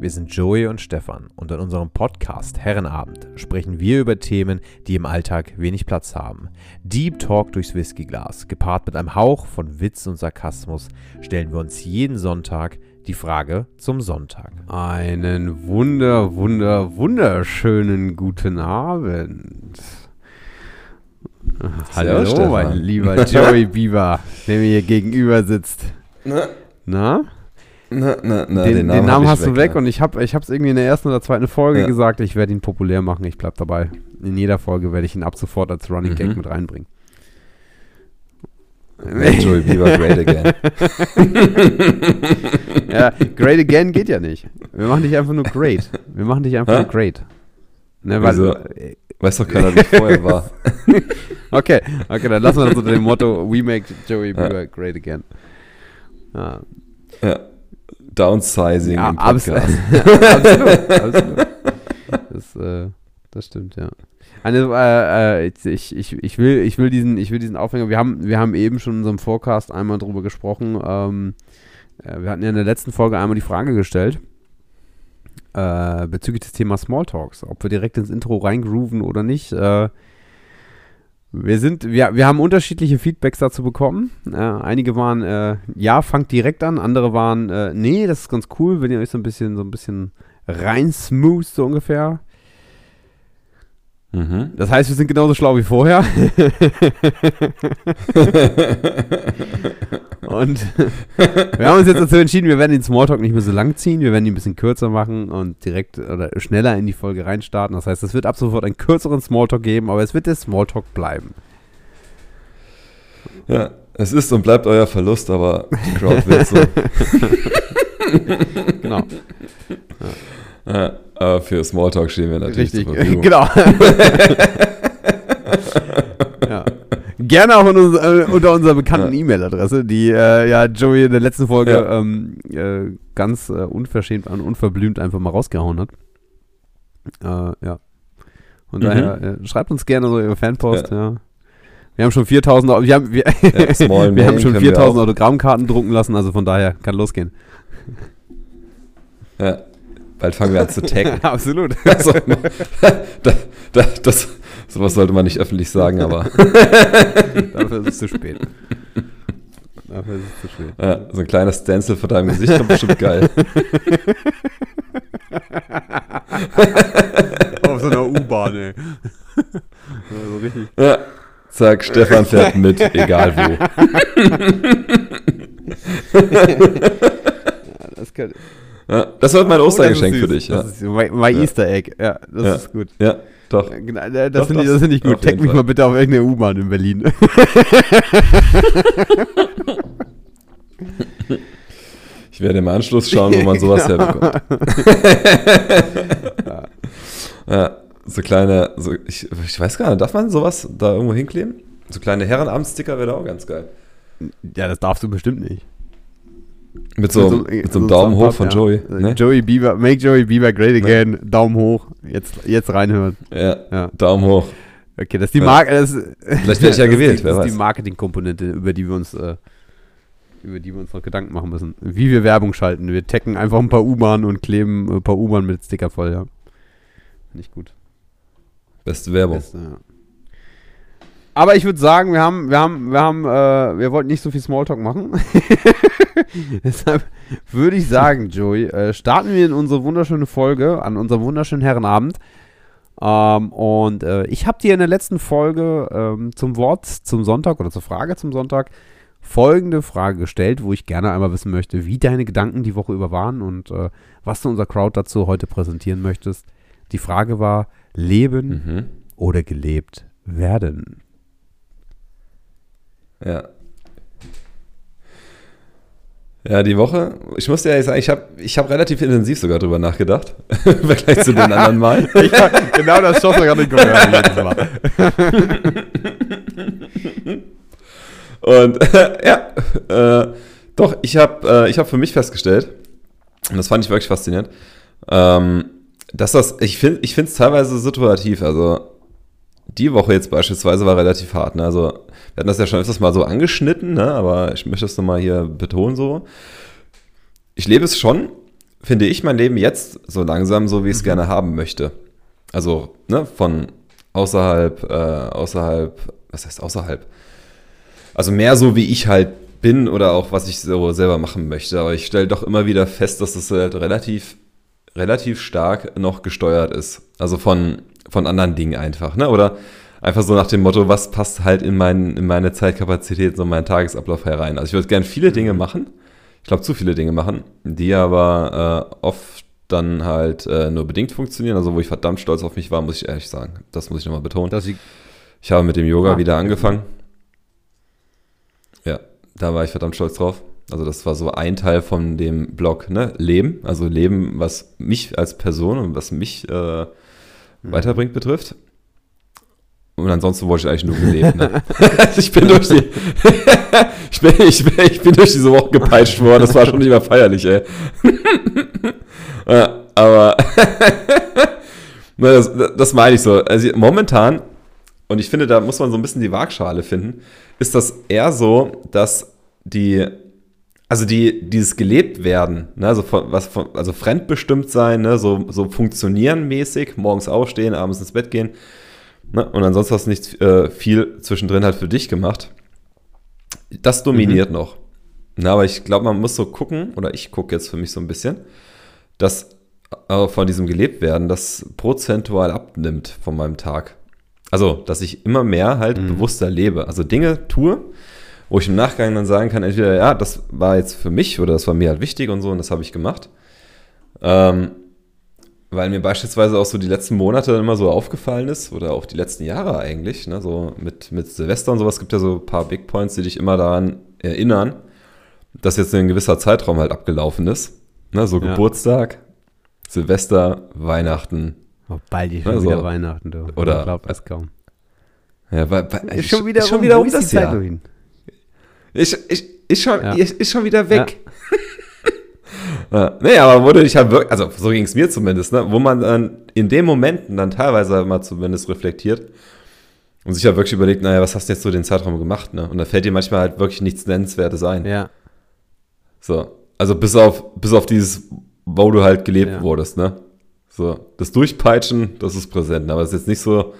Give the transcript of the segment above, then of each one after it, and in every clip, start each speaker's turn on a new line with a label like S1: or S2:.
S1: Wir sind Joey und Stefan und in unserem Podcast Herrenabend sprechen wir über Themen, die im Alltag wenig Platz haben. Deep Talk durchs Whiskyglas, gepaart mit einem Hauch von Witz und Sarkasmus, stellen wir uns jeden Sonntag die Frage zum Sonntag.
S2: Einen wunder, wunder, wunderschönen guten Abend. Hallo,
S1: Stefan.
S2: mein lieber Joey Bieber, der mir hier gegenüber sitzt.
S3: Na,
S2: Na?
S3: Na, na, na,
S2: den, den Namen,
S3: hab ich
S2: hast du weg
S3: ja.
S2: und ich habe es irgendwie in der ersten oder zweiten Folge
S3: Ja.
S2: gesagt, ich werde ihn populär machen. Ich bleib dabei. In jeder Folge werde ich ihn ab sofort als Running Gag
S3: Mhm.
S2: mit reinbringen.
S3: Make Joey Bieber great again.
S2: ja, great again geht ja nicht. Wir machen dich einfach nur great. Wir machen dich einfach nur great. Ne, weil,
S3: Wieso? Weiß doch keiner, wie vorher war.
S2: Okay, okay, dann lassen wir das unter dem Motto We make Joey Bieber great again. Ja,
S3: Ja. Downsizing
S2: ja
S3: im Podcast.
S2: absolut, absolut. Das, äh, das stimmt, ja. Eine, äh, äh, ich, ich, ich, will, ich, will diesen, ich will diesen Aufhänger, wir haben, wir haben eben schon in unserem Forecast einmal drüber gesprochen. Ähm, äh, wir hatten ja in der letzten Folge einmal die Frage gestellt, äh, bezüglich des Themas Smalltalks, ob wir direkt ins Intro reingrooven oder nicht. Äh, wir sind, wir, wir haben unterschiedliche Feedbacks dazu bekommen. Äh, einige waren, äh, ja, fangt direkt an, andere waren, äh, nee, das ist ganz cool, wenn ihr euch so ein bisschen, so ein bisschen rein smooth, so ungefähr.
S3: Mhm.
S2: Das heißt, wir sind genauso schlau wie vorher. und wir haben uns jetzt dazu entschieden, wir werden den Smalltalk nicht mehr so lang ziehen, wir werden ihn ein bisschen kürzer machen und direkt oder schneller in die Folge reinstarten. Das heißt, es wird ab sofort einen kürzeren Smalltalk geben, aber es wird der Smalltalk bleiben.
S3: Ja, es ist und bleibt euer Verlust, aber die Crowd will so.
S2: Genau.
S3: Ja, aber für Smalltalk stehen wir natürlich
S2: Richtig,
S3: zur Verfügung.
S2: genau. ja. Gerne auch uns, äh, unter unserer bekannten
S3: Ja.
S2: E-Mail-Adresse, die äh, ja Joey in der letzten Folge
S3: Ja.
S2: ähm, äh, ganz äh, unverschämt und unverblümt einfach mal rausgehauen hat. Äh, ja. Von
S3: Mhm.
S2: daher, äh, schreibt uns gerne so ihre Fanpost, ja. Wir haben schon 4000, Au- wir haben, wir, wir haben schon
S3: können wir
S2: 4000
S3: auch.
S2: Autogrammkarten drucken lassen, also von daher kann losgehen.
S3: Ja, bald fangen wir an zu taggen.
S2: Absolut.
S3: Also, da, da, das, sowas sollte man nicht öffentlich sagen, aber
S2: Dafür ist es zu spät. Dafür ist es zu spät.
S3: ja, so ein kleiner Stencil vor deinem Gesicht kommt bestimmt geil.
S2: Auf so einer U-Bahn, ey. so richtig.
S3: Ja, zack, Stefan fährt mit, egal wo.
S2: Das, kann,
S3: Ja, das wird mein Ostergeschenk
S2: Oh,
S3: für dich. Ja,
S2: Das ist my, my
S3: Ja.
S2: Easter Egg. Ja, das
S3: Ja.
S2: ist gut.
S3: ja doch.
S2: Genau, äh, Das
S3: Doch,
S2: finde ich, das ich gut. Tag mich
S3: Fall.
S2: mal bitte auf irgendeine U-Bahn in Berlin.
S3: Ich werde im Anschluss schauen, wo man sowas herbekommt. ja, so kleine, so, ich, ich weiß gar nicht, darf man sowas da irgendwo hinkleben? So kleine Herrenabendsticker wäre da auch ganz geil.
S2: ja, das darfst du bestimmt nicht.
S3: Mit so, mit so einem Daumen hoch von Joey.
S2: Ja.
S3: Ne?
S2: Joey Bieber, make Joey Bieber great again. Daumen hoch. Jetzt, jetzt reinhören.
S3: Ja,
S2: Ja.
S3: Daumen hoch.
S2: Okay, das ist die
S3: Ja.
S2: Marke. Das,
S3: Vielleicht werde ich ja gewählt,
S2: die,
S3: wer
S2: Das ist
S3: weiß.
S2: die Marketingkomponente, über die wir uns, äh, über die wir uns noch Gedanken machen müssen. Wie wir Werbung schalten. Wir taggen einfach ein paar U-Bahnen und kleben ein paar U-Bahnen mit Sticker voll, ja. Nicht gut.
S3: Beste Werbung.
S2: Beste, ja. Aber ich würde sagen, wir haben, wir haben, wir haben, äh, wir wollten nicht so viel Smalltalk machen. Deshalb würde ich sagen, Joey, äh, starten wir in unsere wunderschöne Folge, an unserem wunderschönen Herrenabend. Ähm, und äh, ich habe dir in der letzten Folge ähm, zum Wort zum Sonntag oder zur Frage zum Sonntag folgende Frage gestellt, wo ich gerne einmal wissen möchte, wie deine Gedanken die Woche über waren und äh, was du unserer Crowd dazu heute präsentieren möchtest. Die Frage war, Leben
S3: Mhm.
S2: oder gelebt werden.
S3: Ja. Ja, die Woche, ich muss dir ehrlich sagen, ich habe ich hab relativ intensiv sogar drüber nachgedacht, im Vergleich zu den anderen Mal.
S2: genau das schoss mir gerade den Kopf.
S3: Und ja, äh, doch, ich habe äh, ich hab für mich festgestellt, und das fand ich wirklich faszinierend, ähm, dass das, ich finde ich es teilweise situativ, also die Woche jetzt beispielsweise war relativ hart. Ne? Also, wir hatten das ja schon öfters mal so angeschnitten, ne? aber ich möchte es nochmal hier betonen so. Ich lebe es schon finde ich mein Leben jetzt so langsam so, wie ich es gerne haben möchte. Also, ne, von außerhalb, äh, außerhalb, was heißt außerhalb? Also mehr so, wie ich halt bin oder auch was ich so selber machen möchte. Aber ich stelle doch immer wieder fest, dass das halt relativ, relativ stark noch gesteuert ist. Also von, von anderen Dingen einfach, ne? Oder einfach so nach dem Motto, was passt halt in, mein, in meine Zeitkapazität, so meinen Tagesablauf herein. Also ich würde gerne viele Dinge machen, ich glaube zu viele Dinge machen, die aber äh, oft dann halt äh, nur bedingt funktionieren. Also wo ich verdammt stolz auf mich war, muss ich ehrlich sagen. Das muss ich nochmal betonen.
S2: Sie,
S3: Ich habe mit dem Yoga
S2: Ah,
S3: wieder angefangen. Ja, da war ich verdammt stolz drauf. Also das war so ein Teil von dem Blog, ne? Leben, also Leben, was mich als Person und was mich äh, weiterbringt, betrifft. Und ansonsten wollte ich eigentlich nur gelebt. Ne? ich bin durch die, ich, bin, ich, bin, ich bin durch diese Woche gepeitscht worden. Das war schon nicht mehr feierlich, ey. Aber das, das meine ich so. Also momentan, und ich finde, da muss man so ein bisschen die Waagschale finden, ist das eher so, dass die, also die, dieses gelebt werden, ne, also, von, was von, also fremdbestimmt sein, ne, so, so funktionieren mäßig, morgens aufstehen, abends ins Bett gehen, ne, und ansonsten hast du nicht äh, viel zwischendrin halt für dich gemacht. Das dominiert noch. Na, aber ich glaube, man muss so gucken, oder ich gucke jetzt für mich so ein bisschen, dass äh, von diesem gelebt werden, das prozentual abnimmt von meinem Tag. Also, dass ich immer mehr halt bewusster lebe. Also Dinge tue, wo ich im Nachgang dann sagen kann, entweder, ja, das war jetzt für mich oder das war mir halt wichtig und so und das habe ich gemacht. Ähm, weil mir beispielsweise auch so die letzten Monate immer so aufgefallen ist, oder auch die letzten Jahre eigentlich, ne, so mit, mit Silvester und sowas, gibt ja so ein paar Big Points, die dich immer daran erinnern, dass jetzt ein gewisser Zeitraum halt abgelaufen ist. Ne, so
S2: Ja.
S3: Geburtstag, Silvester, Weihnachten.
S2: oh, bald ist schon
S3: Also,
S2: wieder Weihnachten, du.
S3: oder-
S2: Ich glaub es kaum.
S3: Ja, weil, weil,
S2: schon wieder,
S3: schon wieder um das Jahr.
S2: hin?
S3: Ist, ist, ist, schon,
S2: Ja.
S3: ist, schon wieder weg. Ja. Nee, aber wurde ich halt wirklich, also so ging es mir zumindest, ne, wo man dann in den Momenten dann teilweise mal zumindest reflektiert und sich ja wirklich überlegt, naja, was hast du jetzt so den Zeitraum gemacht, ne? Und da fällt dir manchmal halt wirklich nichts Nennenswertes ein.
S2: Ja.
S3: So. Also bis auf, bis auf dieses, wo du halt gelebt
S2: Ja.
S3: wurdest, ne? So. Das Durchpeitschen, das ist präsent, aber es ist jetzt nicht so,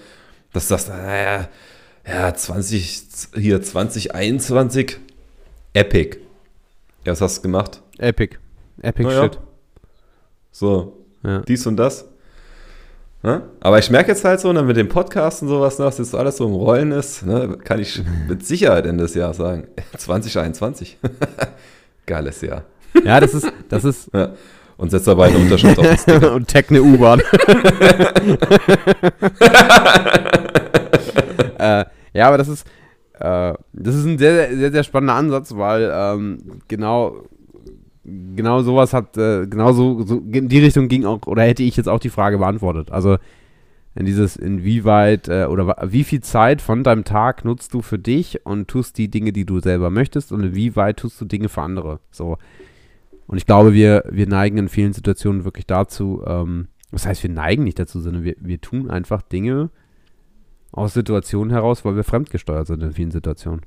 S3: dass du sagst, naja, ja, 20, hier 2021, Epic. Ja, was hast du gemacht?
S2: Epic. Epic
S3: Naja.
S2: Shit.
S3: So,
S2: Ja.
S3: dies und das. Ne? Aber ich merke jetzt halt so, ne, mit dem Podcast und sowas, ne, was jetzt alles so im Rollen ist, ne, kann ich mit Sicherheit Ende des Jahres sagen. 2021. Geiles Jahr.
S2: ja, das ist, das ist,
S3: Ja. Und setzt dabei eine Unterschrift auf Sticker.
S2: und tag eine U-Bahn. Äh, ja, aber das ist, äh, das ist ein sehr, sehr, sehr, spannender Ansatz, weil ähm, genau, genau sowas hat, äh, genau so, so in die Richtung ging auch, oder hätte ich jetzt auch die Frage beantwortet. Also in dieses, inwieweit äh, oder wie viel Zeit von deinem Tag nutzt du für dich und tust die Dinge, die du selber möchtest und inwieweit tust du Dinge für andere. So. Und ich glaube, wir, wir neigen in vielen Situationen wirklich dazu, ähm, was heißt, wir neigen nicht dazu, sondern wir, wir tun einfach Dinge aus Situationen heraus, weil wir fremdgesteuert sind in vielen Situationen.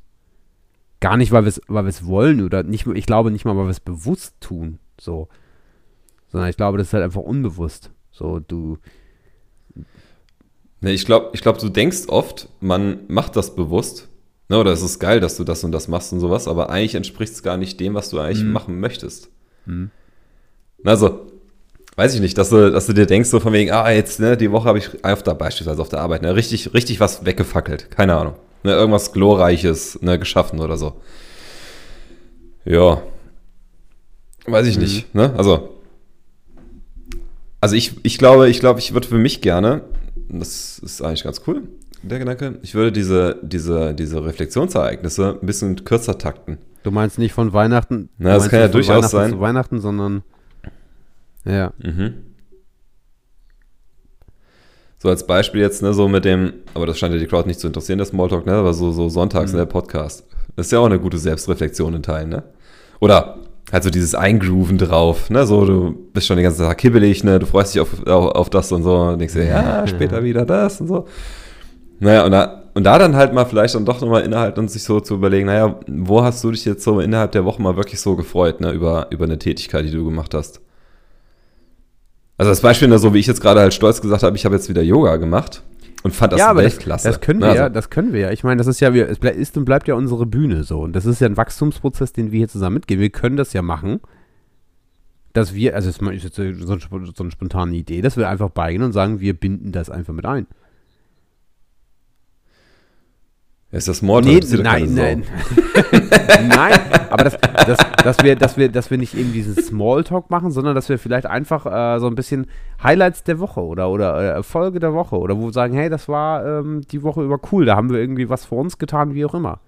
S2: Gar nicht, weil wir es weil wollen oder nicht, ich glaube nicht mal, weil wir es bewusst tun, so. Sondern ich glaube, das ist halt einfach unbewusst. So, du,
S3: Ne, ich glaube, ich glaub, du denkst oft, man macht das bewusst. Ne, oder es ist geil, dass du das und das machst und sowas, aber eigentlich entspricht es gar nicht dem, was du eigentlich
S2: Mhm.
S3: machen möchtest.
S2: Mhm.
S3: Also, weiß ich nicht, dass du, dass du dir denkst, so von wegen, ah, jetzt, ne, die Woche habe ich auf der, beispielsweise auf der Arbeit, ne, richtig, richtig was weggefackelt. Keine Ahnung. Ne, irgendwas Glorreiches, ne, geschaffen oder so. Ja. Weiß ich
S2: Mhm.
S3: nicht, ne? Also. Also ich, ich glaube, ich glaube, ich würde für mich gerne, das ist eigentlich ganz cool, der Gedanke, ich würde diese, diese, diese Reflexionsereignisse ein bisschen kürzer takten.
S2: du meinst nicht von Weihnachten.
S3: Na, das kann ja durchaus sein.
S2: Zu Weihnachten, sondern. Ja.
S3: Mhm. So als Beispiel jetzt, ne, so mit dem, aber das scheint ja die Crowd nicht zu interessieren, der Smalltalk, ne, aber so, so sonntags,
S2: Mhm.
S3: ne, der Podcast. Das ist ja auch eine gute Selbstreflexion in Teilen, ne? Oder halt so dieses Eingrooven drauf, ne, so du bist schon den ganzen Tag kibbelig, ne, du freust dich auf, auf, auf das und so und denkst dir, ja, später wieder das und so. Naja, und da, und da dann halt mal vielleicht dann doch nochmal innerhalb und sich so zu überlegen, naja, wo hast du dich jetzt so innerhalb der Woche mal wirklich so gefreut, ne, über, über eine Tätigkeit, die du gemacht hast? Also das Beispiel, so wie ich jetzt gerade halt stolz gesagt habe, ich habe jetzt wieder Yoga gemacht und fand das
S2: ja, aber das,
S3: Weltklasse.
S2: das können wir
S3: Ne,
S2: ja,
S3: also,
S2: das können wir ja. Ich meine, das ist ja, wir, es ist und bleibt ja unsere Bühne so. Und das ist ja ein Wachstumsprozess, den wir hier zusammen mitgehen. Wir können das ja machen, dass wir, also es ist jetzt so, eine so eine spontane Idee, dass wir einfach beigehen und sagen, wir binden das einfach mit ein.
S3: Ist das Smalltalk?
S2: Nee, nein, nein. nein, aber das, das, dass, wir, dass, wir, dass wir nicht eben diesen Smalltalk machen, sondern dass wir vielleicht einfach äh, so ein bisschen Highlights der Woche oder, oder äh, Erfolge der Woche oder wo wir sagen, hey, das war ähm, die Woche über cool, da haben wir irgendwie was für uns getan, wie auch immer.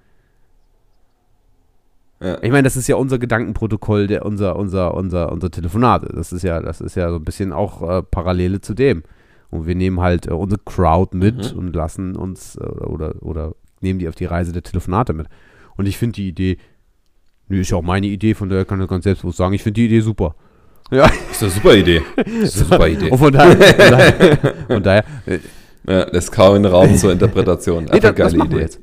S3: Ja.
S2: Ich meine, das ist ja unser Gedankenprotokoll, der, unser, unser, unser, unser Telefonate. Das ist ja, das ist ja so ein bisschen auch äh, Parallele zu dem. Und wir nehmen halt äh, unsere Crowd mit
S3: Mhm.
S2: und lassen uns äh, oder, oder nehmen die auf die Reise der Telefonate mit. Und ich finde die Idee, nö, ist ja auch meine Idee, von daher kann ich ganz selbstbewusst sagen, ich finde die Idee super. Ja,
S3: Ist eine super Idee. Ist eine super Idee.
S2: und von daher, von daher, von daher
S3: Ja, lässt kaum einen Raum zur Interpretation.
S2: nee,
S3: Einfach
S2: das, das
S3: geile
S2: wir
S3: Idee.
S2: jetzt.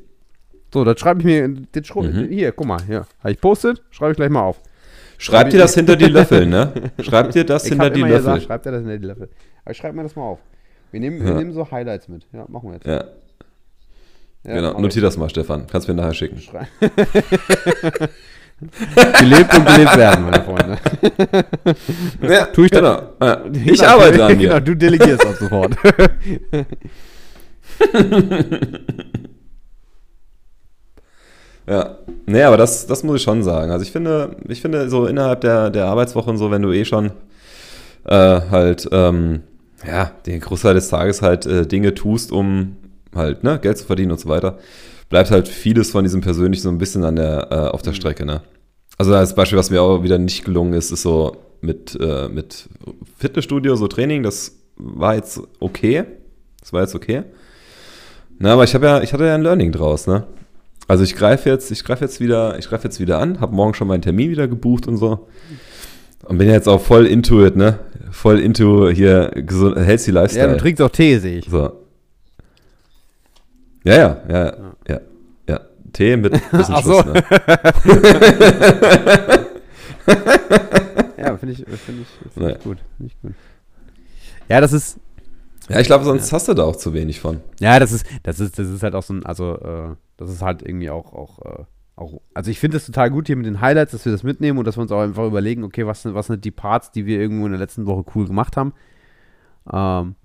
S2: So, das schreibe ich mir, das schru-
S3: Mhm.
S2: hier, guck mal, hier, habe ich postet, schreibe ich gleich mal auf.
S3: Schreib dir das hinter die Löffel, ne? Schreib dir das
S2: Ich
S3: hinter die Löffel.
S2: gesagt, schreibt er das hinter die Löffel. Aber ich schreibe mir das mal auf. Wir nehmen, wir
S3: Ja.
S2: nehmen so Highlights mit. Ja, machen wir jetzt.
S3: Ja,
S2: Ja,
S3: genau. Notier das mal, Stefan. Kannst mir nachher schicken.
S2: gelebt und gelebt werden, meine Freunde.
S3: Ja,
S2: Tu ich
S3: genau. Ja. Ich
S2: Genau,
S3: arbeite an
S2: Genau,
S3: mir.
S2: du delegierst auch sofort.
S3: Ja. Nee, aber das, das muss ich schon sagen. Also ich finde, ich finde so innerhalb der, der Arbeitswoche und so, wenn du eh schon äh, halt, ähm, ja, den Großteil des Tages halt äh, Dinge tust, um halt, ne, Geld zu verdienen und so weiter, bleibt halt vieles von diesem persönlich so ein bisschen an der, äh, auf der Strecke, ne? Also als Beispiel, was mir auch wieder nicht gelungen ist, ist so mit, äh, mit Fitnessstudio, so Training, das war jetzt okay. Das war jetzt okay. Na, aber ich habe ja, ich hatte ja ein Learning draus, ne? Also ich greife jetzt, ich greife jetzt wieder, ich greife jetzt wieder an, habe morgen schon meinen Termin wieder gebucht und so. Und bin jetzt auch voll into it, ne? Voll into hier gesund, healthy
S2: ja,
S3: Lifestyle.
S2: du trinkst auch Tee, sehe ich.
S3: so. Ja, ja, ja, ja, ja. Tee mit bisschen
S2: Ach
S3: Schuss,
S2: so.
S3: ne?
S2: Ja, finde ich, find ich, find
S3: Naja.
S2: ich gut. Find ich gut. Ja, das ist,
S3: Ja, ich glaube, sonst hast du da auch zu wenig von.
S2: Ja, das ist, das ist, das ist halt auch so ein, also, äh, das ist halt irgendwie auch, auch, äh, auch also ich finde es total gut hier mit den Highlights, dass wir das mitnehmen und dass wir uns auch einfach überlegen, okay, was sind, was sind die Parts, die wir irgendwo in der letzten Woche cool gemacht haben. Ähm,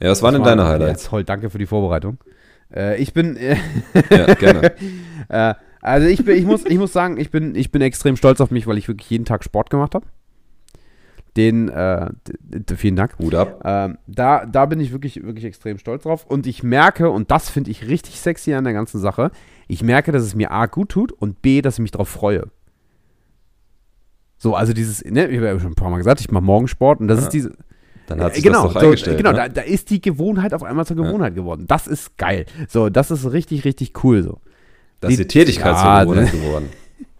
S3: Ja, was waren denn deine Highlights?
S2: Ja, toll, danke für die Vorbereitung. Äh, ich bin, äh,
S3: Ja, gerne.
S2: äh, also ich bin, ich muss, ich muss sagen, ich bin, ich bin extrem stolz auf mich, weil ich wirklich jeden Tag Sport gemacht habe. Den, äh, vielen Dank.
S3: Hut ab.
S2: Ähm, da, da bin ich wirklich, wirklich extrem stolz drauf. Und ich merke, und das finde ich richtig sexy an der ganzen Sache, ich merke, dass es mir A gut tut und B, dass ich mich drauf freue. So, also dieses, ne, ich habe ja schon ein paar Mal gesagt, ich mache Morgensport und das
S3: Ja.
S2: ist diese.
S3: Dann hat sich
S2: genau,
S3: das doch
S2: so,
S3: eingestellt.
S2: genau
S3: ne?
S2: da, da ist die Gewohnheit auf einmal zur Gewohnheit geworden. Das ist geil. So, das ist richtig, richtig cool so.
S3: Das ist die Tätigkeit
S2: Ja,
S3: zur Gewohnheit geworden.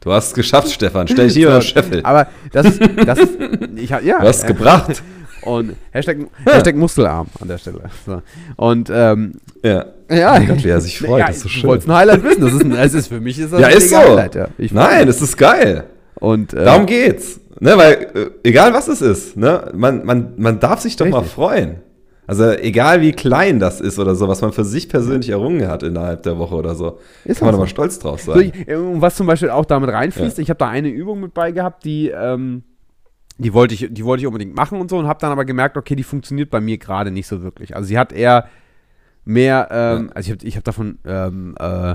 S3: Du hast es geschafft, Stefan. Stell dich hier
S2: So,
S3: Scheffel.
S2: Aber das ist, das ist, ich ja.
S3: Du hast es gebracht.
S2: Und Hashtag, Hashtag Muskelarm an der Stelle. So. Und, ähm,
S3: Ja.
S2: ja.
S3: Oh Gott, wie er sich freut,
S2: Ja,
S3: das ist so
S2: du
S3: schön.
S2: wolltest ein Highlight wissen. Das ist, ein, es ist für mich ist das
S3: Ja,
S2: ein
S3: ist so.
S2: Highlight, ja. Ich
S3: Nein, das ist geil.
S2: Und, äh,
S3: Darum geht's. Ne, weil, äh, egal was es ist, ne, man, man, man darf sich doch mal
S2: Richtig.
S3: freuen. Also, egal wie klein das ist oder so, was man für sich persönlich errungen hat innerhalb der Woche oder so,
S2: Ist
S3: kann man doch mal
S2: so.
S3: stolz drauf
S2: So,
S3: sein.
S2: ich, äh, und was zum Beispiel auch damit reinfließt,
S3: Ja.
S2: ich habe da eine Übung mit bei gehabt, die, ähm, die wollte ich, die wollte ich unbedingt machen und so und habe dann aber gemerkt, okay, die funktioniert bei mir gerade nicht so wirklich. Also sie hat eher mehr, ähm, also ich habe ich hab davon, ähm, äh,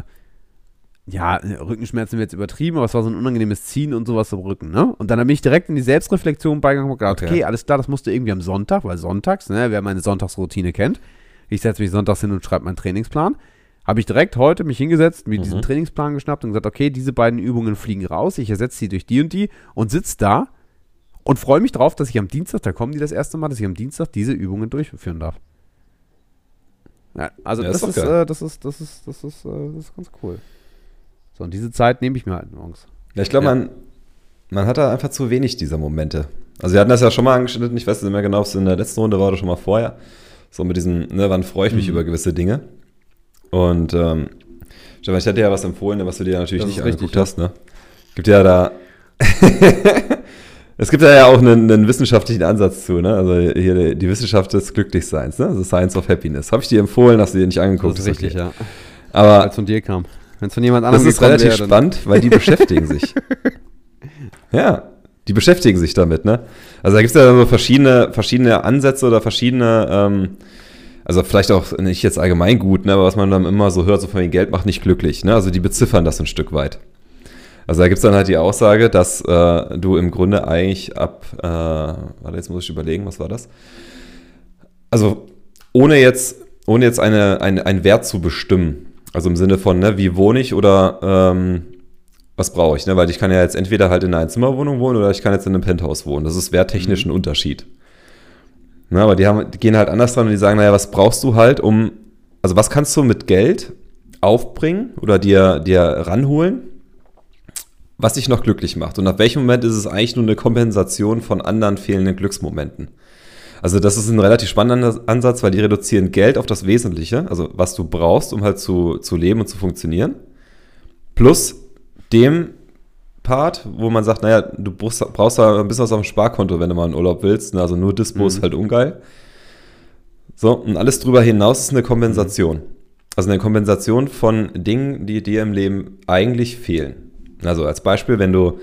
S2: ja, Rückenschmerzen wird jetzt übertrieben, aber es war so ein unangenehmes Ziehen und sowas im Rücken, ne? Und dann bin ich direkt in die Selbstreflexion beigegangen und gedacht, okay.
S3: Okay.
S2: alles klar, das musste irgendwie am Sonntag, weil sonntags, ne, wer meine Sonntagsroutine kennt, ich setze mich sonntags hin und schreibe meinen Trainingsplan. Habe ich direkt heute mich hingesetzt, mir diesen Trainingsplan geschnappt und gesagt, okay, diese beiden Übungen fliegen raus, ich ersetze sie durch die und die und sitze da und freue mich drauf, dass ich am Dienstag, da kommen die das erste Mal, dass ich am Dienstag diese Übungen durchführen darf. Ja, also
S3: Ja,
S2: das,
S3: ist
S2: ist, äh, das ist, das ist, das ist, äh, das ist ganz cool. So, und diese Zeit nehme ich mir halt morgens.
S3: Ja, ich glaube,
S2: Ja.
S3: man, man hat da einfach zu wenig dieser Momente. Also, wir hatten das ja schon mal angeschnitten, ich weiß nicht mehr genau, ob es in der letzten Runde war oder schon mal vorher. So mit diesem, ne, wann freue ich mich
S2: Mhm.
S3: über gewisse Dinge. Und, ähm, Stefan, ich hatte ja was empfohlen, was du dir natürlich nicht
S2: richtig,
S3: angeguckt
S2: ja.
S3: hast, ne? Gibt ja da, Es gibt da ja auch einen, einen wissenschaftlichen Ansatz zu, ne? Also hier die Wissenschaft des Glücklichseins, ne? The Science of Happiness. Habe ich dir empfohlen, hast du dir nicht angeguckt.
S2: Das ist richtig,
S3: okay.
S2: ja.
S3: Aber
S2: es von dir kam. Wenn es von jemand anderem
S3: das ist relativ
S2: wäre,
S3: spannend, weil die beschäftigen sich. Ja, die beschäftigen sich damit, ne? Also da gibt es ja so verschiedene, verschiedene Ansätze oder verschiedene, ähm, also vielleicht auch nicht jetzt allgemein gut, ne, aber was man dann immer so hört, so von wegen Geld macht nicht glücklich, ne? Also die beziffern das ein Stück weit. Also da gibt es dann halt die Aussage, dass äh, du im Grunde eigentlich ab, äh, warte, jetzt muss ich überlegen, was war das? Also ohne jetzt, ohne jetzt eine, eine, einen Wert zu bestimmen, also im Sinne von, ne, wie wohne ich oder ähm, was brauche ich, ne? Weil ich kann ja jetzt entweder halt in einer Einzimmerwohnung wohnen oder ich kann jetzt in einem Penthouse wohnen. Das ist werttechnisch ein Unterschied. Na, aber die, haben, die gehen halt anders dran und die sagen, naja, was brauchst du halt, um, also was kannst du mit Geld aufbringen oder dir, dir ranholen, was dich noch glücklich macht? Und ab welchem Moment ist es eigentlich nur eine Kompensation von anderen fehlenden Glücksmomenten? Also das ist ein relativ spannender Ansatz, weil die reduzieren Geld auf das Wesentliche, also was du brauchst, um halt zu, zu leben und zu funktionieren, plus dem Part, wo man sagt, naja, du brauchst, brauchst da ein bisschen was auf dem Sparkonto, wenn du mal in Urlaub willst, ne? also nur Dispo ist halt ungeil. So, und alles drüber hinaus ist eine Kompensation. Also eine Kompensation von Dingen, die dir im Leben eigentlich fehlen. Also als Beispiel, wenn du,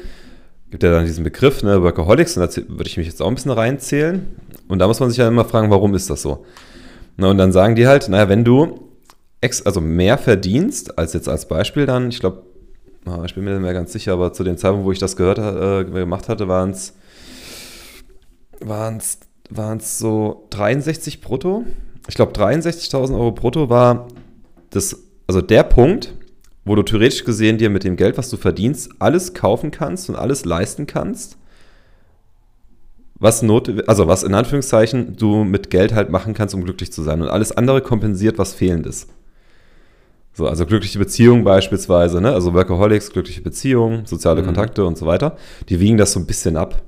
S3: gibt ja dann diesen Begriff, ne, Workaholics, und da würde ich mich jetzt auch ein bisschen reinzählen. Und da muss man sich ja immer fragen, warum ist das so? Na, und dann sagen die halt, naja, wenn du ex also mehr verdienst, als jetzt als Beispiel dann, ich glaube, ich bin mir nicht mehr ganz sicher, aber zu dem Zeitpunkt, wo ich das gehört äh, gemacht hatte, waren es waren es so 63 brutto. Ich glaube, 63.000 Euro brutto war das, also der Punkt, wo du theoretisch gesehen dir mit dem Geld, was du verdienst, alles kaufen kannst und alles leisten kannst, was not, also was in Anführungszeichen du mit Geld halt machen kannst, um glücklich zu sein. Und alles andere kompensiert, was fehlend ist. So, also glückliche Beziehungen beispielsweise, ne? also Workaholics, glückliche Beziehungen, soziale
S2: Mhm.
S3: Kontakte und so weiter, die wiegen das so ein bisschen ab.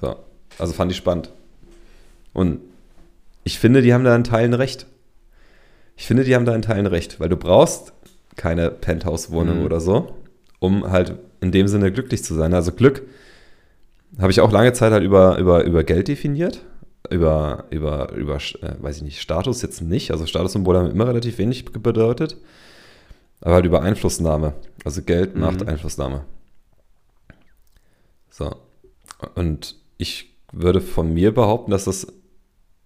S3: So, also fand ich spannend. Und ich finde, die haben da in Teilen recht. Ich finde, die haben da in Teilen recht, weil du brauchst keine Penthouse-Wohnung
S2: Mhm.
S3: oder so, um halt in dem Sinne glücklich zu sein. Also Glück habe ich auch lange Zeit halt über, über, über Geld definiert. Über, über, über äh, weiß ich nicht, Status jetzt nicht. Also Statussymbole haben immer relativ wenig bedeutet. Aber halt über Einflussnahme. Also Geld
S2: Mhm.
S3: macht Einflussnahme. So. Und ich würde von mir behaupten, dass das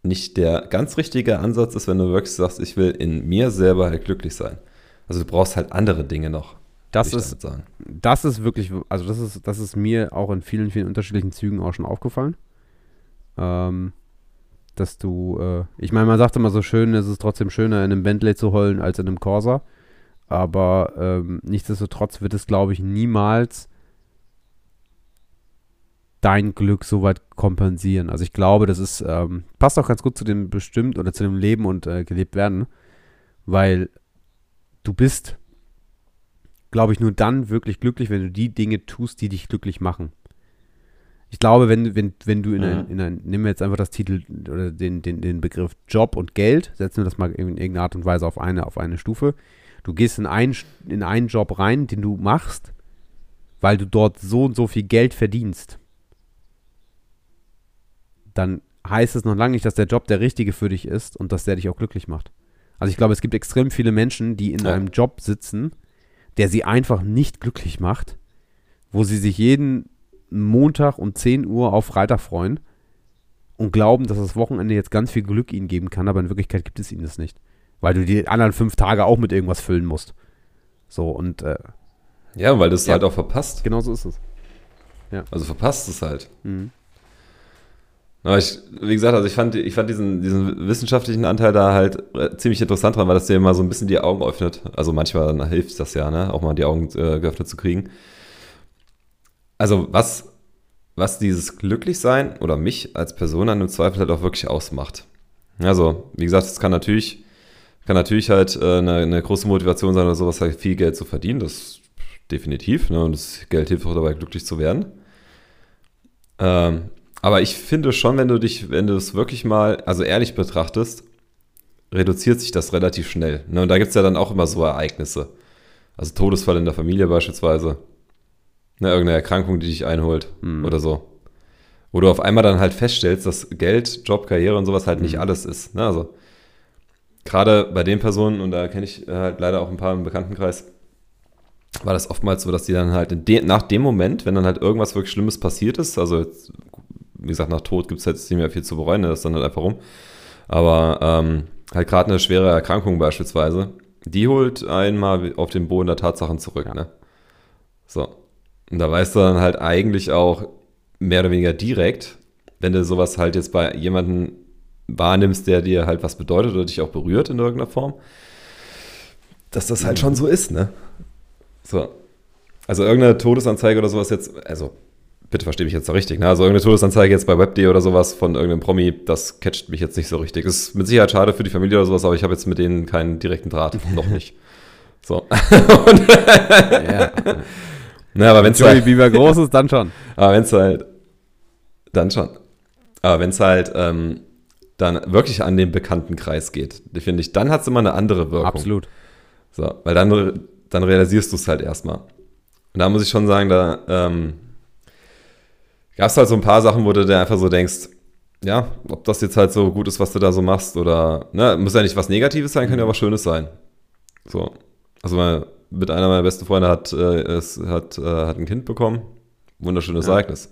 S3: nicht der ganz richtige Ansatz ist, wenn du wirklich sagst, ich will in mir selber halt glücklich sein. Also du brauchst halt andere Dinge noch.
S2: Das ist, das ist wirklich, also das ist, das ist mir auch in vielen, vielen unterschiedlichen Zügen auch schon aufgefallen. Ähm, dass du, äh, ich meine, man sagt immer so schön, es ist trotzdem schöner, in einem Bentley zu heulen als in einem Corsa. Aber ähm, nichtsdestotrotz wird es, glaube ich, niemals dein Glück so weit kompensieren. Also ich glaube, das ist, ähm, passt auch ganz gut zu dem bestimmt oder zu dem Leben und äh, gelebt werden, weil du bist glaube ich, nur dann wirklich glücklich, wenn du die Dinge tust, die dich glücklich machen. Ich glaube, wenn, wenn, wenn du in ein,
S3: Mhm.
S2: in ein, nehmen wir jetzt einfach das Titel oder den, den, den Begriff Job und Geld, setzen wir das mal in irgendeiner Art und Weise auf eine, auf eine Stufe. Du gehst in, ein, in einen Job rein, den du machst, weil du dort so und so viel Geld verdienst. Dann heißt es noch lange nicht, dass der Job der richtige für dich ist und dass der dich auch glücklich macht. Also ich glaube, es gibt extrem viele Menschen, die in
S3: Ja.
S2: einem Job sitzen, der sie einfach nicht glücklich macht, wo sie sich jeden Montag um 10 Uhr auf Freitag freuen und glauben, dass das Wochenende jetzt ganz viel Glück ihnen geben kann, aber in Wirklichkeit gibt es ihnen das nicht. Weil du die anderen fünf Tage auch mit irgendwas füllen musst. So, und äh,
S3: Ja, weil du es
S2: Ja.
S3: halt auch verpasst.
S2: genau so ist es.
S3: Also verpasst es halt.
S2: Mhm.
S3: Aber ich, wie gesagt, also ich fand, ich fand diesen, diesen wissenschaftlichen Anteil da halt äh, ziemlich interessant dran, weil das dir mal so ein bisschen die Augen öffnet. Also manchmal hilft das ja, ne? auch mal die Augen äh, geöffnet zu kriegen. Also was, was dieses Glücklichsein oder mich als Person dann im Zweifel halt auch wirklich ausmacht. Also, wie gesagt, es kann natürlich, kann natürlich halt äh, eine, eine große Motivation sein oder sowas, halt viel Geld zu verdienen. Das definitiv. Ne? Und das Geld hilft auch dabei, glücklich zu werden. Ähm, aber ich finde schon, wenn du dich, wenn du es wirklich mal, also ehrlich betrachtest, reduziert sich das relativ schnell. Ne? Und da gibt es ja dann auch immer so Ereignisse. Also Todesfall in der Familie beispielsweise. Ne, irgendeine Erkrankung, die dich einholt
S2: Mhm.
S3: oder so. Wo du auf einmal dann halt feststellst, dass Geld, Job, Karriere und sowas halt nicht
S2: Mhm.
S3: alles ist. Ne? Also gerade bei den Personen, und da kenne ich äh, halt leider auch ein paar im Bekanntenkreis, war das oftmals so, dass die dann halt de nach dem Moment, wenn dann halt irgendwas wirklich Schlimmes passiert ist, also jetzt, wie gesagt, nach Tod gibt es jetzt nicht mehr viel zu bereuen, ne, das ist dann halt einfach rum. Aber ähm, halt gerade eine schwere Erkrankung beispielsweise, die holt einen mal auf den Boden der Tatsachen zurück. Ne? So. Und da weißt du dann halt eigentlich auch mehr oder weniger direkt, wenn du sowas halt jetzt bei jemandem wahrnimmst, der dir halt was bedeutet oder dich auch berührt in irgendeiner Form, dass das halt schon so ist, ne? So. Also irgendeine Todesanzeige oder sowas jetzt, also bitte verstehe mich jetzt da richtig, ne? Also irgendeine Todesanzeige jetzt bei Webd oder sowas von irgendeinem Promi, das catcht mich jetzt nicht so richtig. Ist mit Sicherheit schade für die Familie oder sowas, aber ich habe jetzt mit denen keinen direkten Draht, noch nicht. So. Und,
S2: Ja.
S3: na, aber wenn es halt,
S2: Bieber groß ist, dann schon.
S3: aber wenn's halt, dann schon. Aber wenn es halt ähm, dann wirklich an den Bekanntenkreis geht, finde ich, dann hat es immer eine andere Wirkung.
S2: Absolut.
S3: So, weil dann, dann realisierst du es halt erstmal. Und da muss ich schon sagen, da ähm, gab es halt so ein paar Sachen, wo du dir einfach so denkst, ja, ob das jetzt halt so gut ist, was du da so machst oder, ne, muss ja nicht was Negatives sein, kann ja was Schönes sein. So, also mal, mit einer meiner besten Freunde hat, äh, es hat, äh, hat ein Kind bekommen. Wunderschönes
S2: Ja.
S3: Ereignis.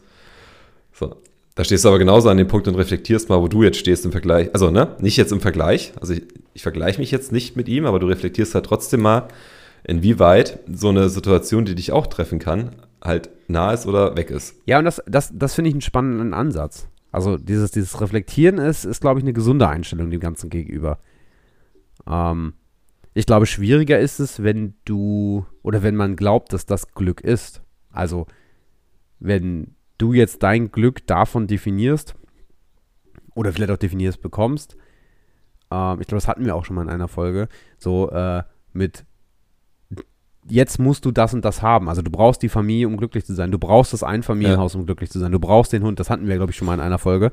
S3: So. Da stehst du aber genauso an dem Punkt und reflektierst mal, wo du jetzt stehst im Vergleich. Also, ne, nicht jetzt im Vergleich. Also, ich, ich vergleiche mich jetzt nicht mit ihm, aber du reflektierst halt trotzdem mal, inwieweit so eine Situation, die dich auch treffen kann, halt nah ist oder weg ist.
S2: Ja, und das, das, das finde ich einen spannenden Ansatz. Also dieses, dieses Reflektieren ist, ist glaube ich, eine gesunde Einstellung dem Ganzen gegenüber. Ähm, ich glaube, schwieriger ist es, wenn du oder wenn man glaubt, dass das Glück ist. Also, wenn du jetzt dein Glück davon definierst oder vielleicht auch definierst bekommst, ähm, ich glaube, das hatten wir auch schon mal in einer Folge, so äh, mit jetzt musst du das und das haben. Also du brauchst die Familie, um glücklich zu sein. Du brauchst das Einfamilienhaus, um glücklich zu sein. Du brauchst den Hund. Das hatten wir, glaube ich, schon mal in einer Folge.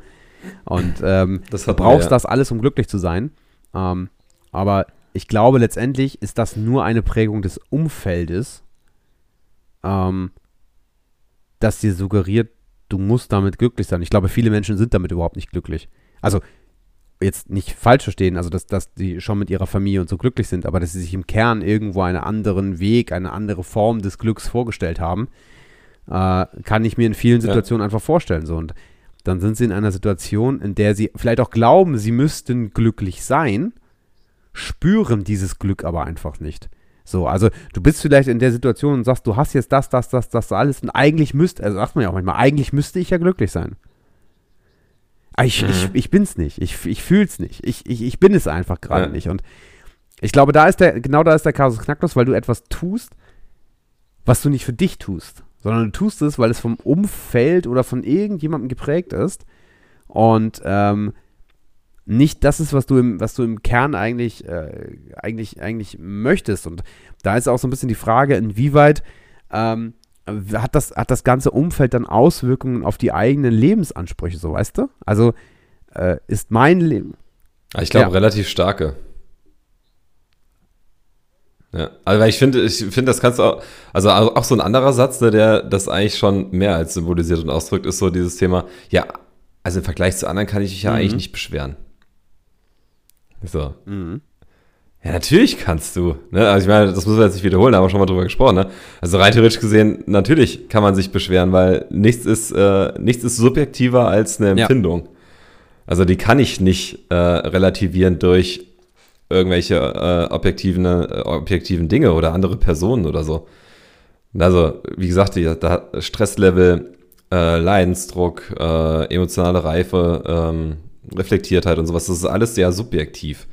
S2: Und ähm, du
S3: wir,
S2: brauchst
S3: ja.
S2: das alles, um glücklich zu sein. Ähm, aber ich glaube, letztendlich ist das nur eine Prägung des Umfeldes, ähm, das dir suggeriert, du musst damit glücklich sein. Ich glaube, viele Menschen sind damit überhaupt nicht glücklich. Also jetzt nicht falsch verstehen, also dass, dass die schon mit ihrer Familie und so glücklich sind, aber dass sie sich im Kern irgendwo einen anderen Weg, eine andere Form des Glücks vorgestellt haben, äh, kann ich mir in vielen
S3: Ja.
S2: Situationen einfach vorstellen. So. Und dann sind sie in einer Situation, in der sie vielleicht auch glauben, sie müssten glücklich sein, spüren dieses Glück aber einfach nicht. So, also du bist vielleicht in der Situation und sagst, du hast jetzt das, das, das, das, alles und eigentlich müsste, also sagt man ja auch manchmal, eigentlich müsste ich ja glücklich sein. Aber ich, ich,
S3: Mhm.
S2: ich bin's nicht. Ich, ich fühl's nicht. Ich, ich, ich bin es einfach gerade
S3: Ja.
S2: nicht. Und ich glaube, da ist der, genau da ist der Kasus Knacklos, weil du etwas tust, was du nicht für dich tust, sondern du tust es, weil es vom Umfeld oder von irgendjemandem geprägt ist und ähm, nicht das ist, was du im, was du im Kern eigentlich, äh, eigentlich, eigentlich möchtest. Und da ist auch so ein bisschen die Frage, inwieweit ähm, hat, das, hat das ganze Umfeld dann Auswirkungen auf die eigenen Lebensansprüche, so weißt du? Also äh, ist mein Leben.
S3: Ah, Ich glaube,
S2: Ja.
S3: relativ starke. Ja, also weil ich finde, ich finde, das kannst du auch, also auch so ein anderer Satz, ne, der das eigentlich schon mehr als symbolisiert und ausdrückt, ist so dieses Thema, ja, also im Vergleich zu anderen kann ich mich ja
S2: Mhm.
S3: eigentlich nicht beschweren. So. Ja, natürlich kannst du. Ne? Also ich meine, das müssen wir jetzt nicht wiederholen, da haben wir schon mal drüber gesprochen. Ne? Also rein theoretisch gesehen, natürlich kann man sich beschweren, weil nichts ist, äh, nichts ist subjektiver als eine
S2: Ja.
S3: Empfindung. Also die kann ich nicht äh, relativieren durch irgendwelche äh, objektiven, äh, objektiven Dinge oder andere Personen oder so. Also, wie gesagt, die, da Stresslevel, äh, Leidensdruck, äh, emotionale Reife, ähm, Reflektiertheit und sowas, das ist alles sehr subjektiv.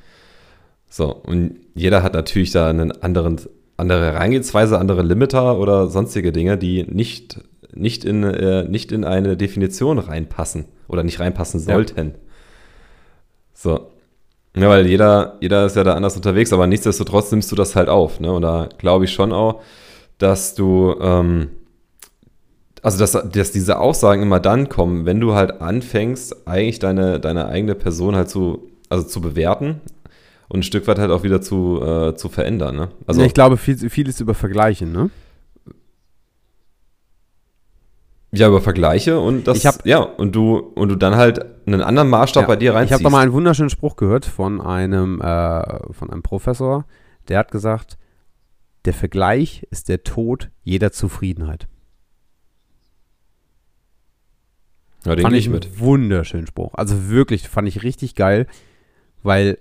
S3: So, und jeder hat natürlich da einen anderen, andere Herangehensweise, andere Limiter oder sonstige Dinge, die nicht, nicht, in, äh, nicht in eine Definition reinpassen oder nicht reinpassen
S2: Ja.
S3: sollten. So. Ja, weil jeder, jeder ist ja da anders unterwegs, aber nichtsdestotrotz nimmst du das halt auf. Ne? Und da glaube ich schon auch, dass du, ähm, also dass, dass diese Aussagen immer dann kommen, wenn du halt anfängst, eigentlich deine, deine eigene Person halt zu, also zu bewerten und ein Stück weit halt auch wieder zu, äh, zu verändern. Ne? Also,
S2: ich glaube, viel, viel ist über Vergleichen, ne?
S3: Ja, über Vergleiche und das,
S2: Ich hab-
S3: ja, und du, und du dann halt einen anderen Maßstab bei dir
S2: Ich
S3: reinziehst.
S2: habe da mal einen wunderschönen Spruch gehört von einem, äh, von einem Professor, der hat gesagt, der Vergleich ist der Tod jeder Zufriedenheit.
S3: ja, den
S2: fand ich
S3: ich
S2: einen
S3: mit.
S2: wunderschönen Spruch. Also wirklich, fand ich richtig geil, weil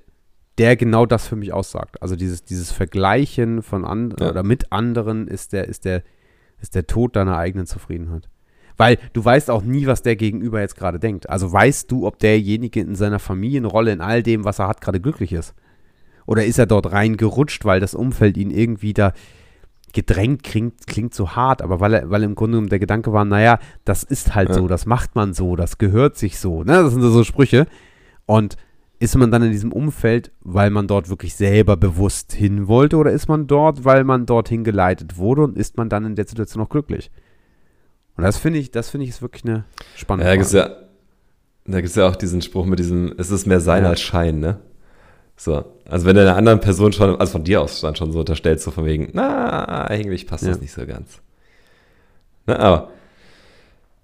S2: der genau das für mich aussagt. Also dieses, dieses Vergleichen von anderen
S3: Ja.
S2: oder mit anderen ist der, ist der, ist der Tod deiner eigenen Zufriedenheit. Weil du weißt auch nie, was der Gegenüber jetzt gerade denkt. Also weißt du, ob derjenige in seiner Familienrolle, in all dem, was er hat, gerade glücklich ist. Oder ist er dort reingerutscht, weil das Umfeld ihn irgendwie da gedrängt klingt, klingt so hart, aber weil, er, weil im Grunde genommen der Gedanke war, naja, das ist halt
S3: Ja.
S2: so, das macht man so, das gehört sich so. Ne? Das sind so Sprüche. Und ist man dann in diesem Umfeld, weil man dort wirklich selber bewusst hin wollte, oder ist man dort, weil man dorthin geleitet wurde und ist man dann in der Situation noch glücklich? Und das finde ich, das finde ich ist wirklich eine spannende
S3: Ja, da gibt
S2: Frage.
S3: ja, da gibt's ja auch diesen Spruch mit diesem, es ist mehr Sein
S2: Ja.
S3: als Schein, ne? So, also wenn du einer anderen Person schon, also von dir aus dann schon so unterstellst, so von wegen, na, eigentlich passt das
S2: Ja.
S3: nicht so ganz. Na, aber,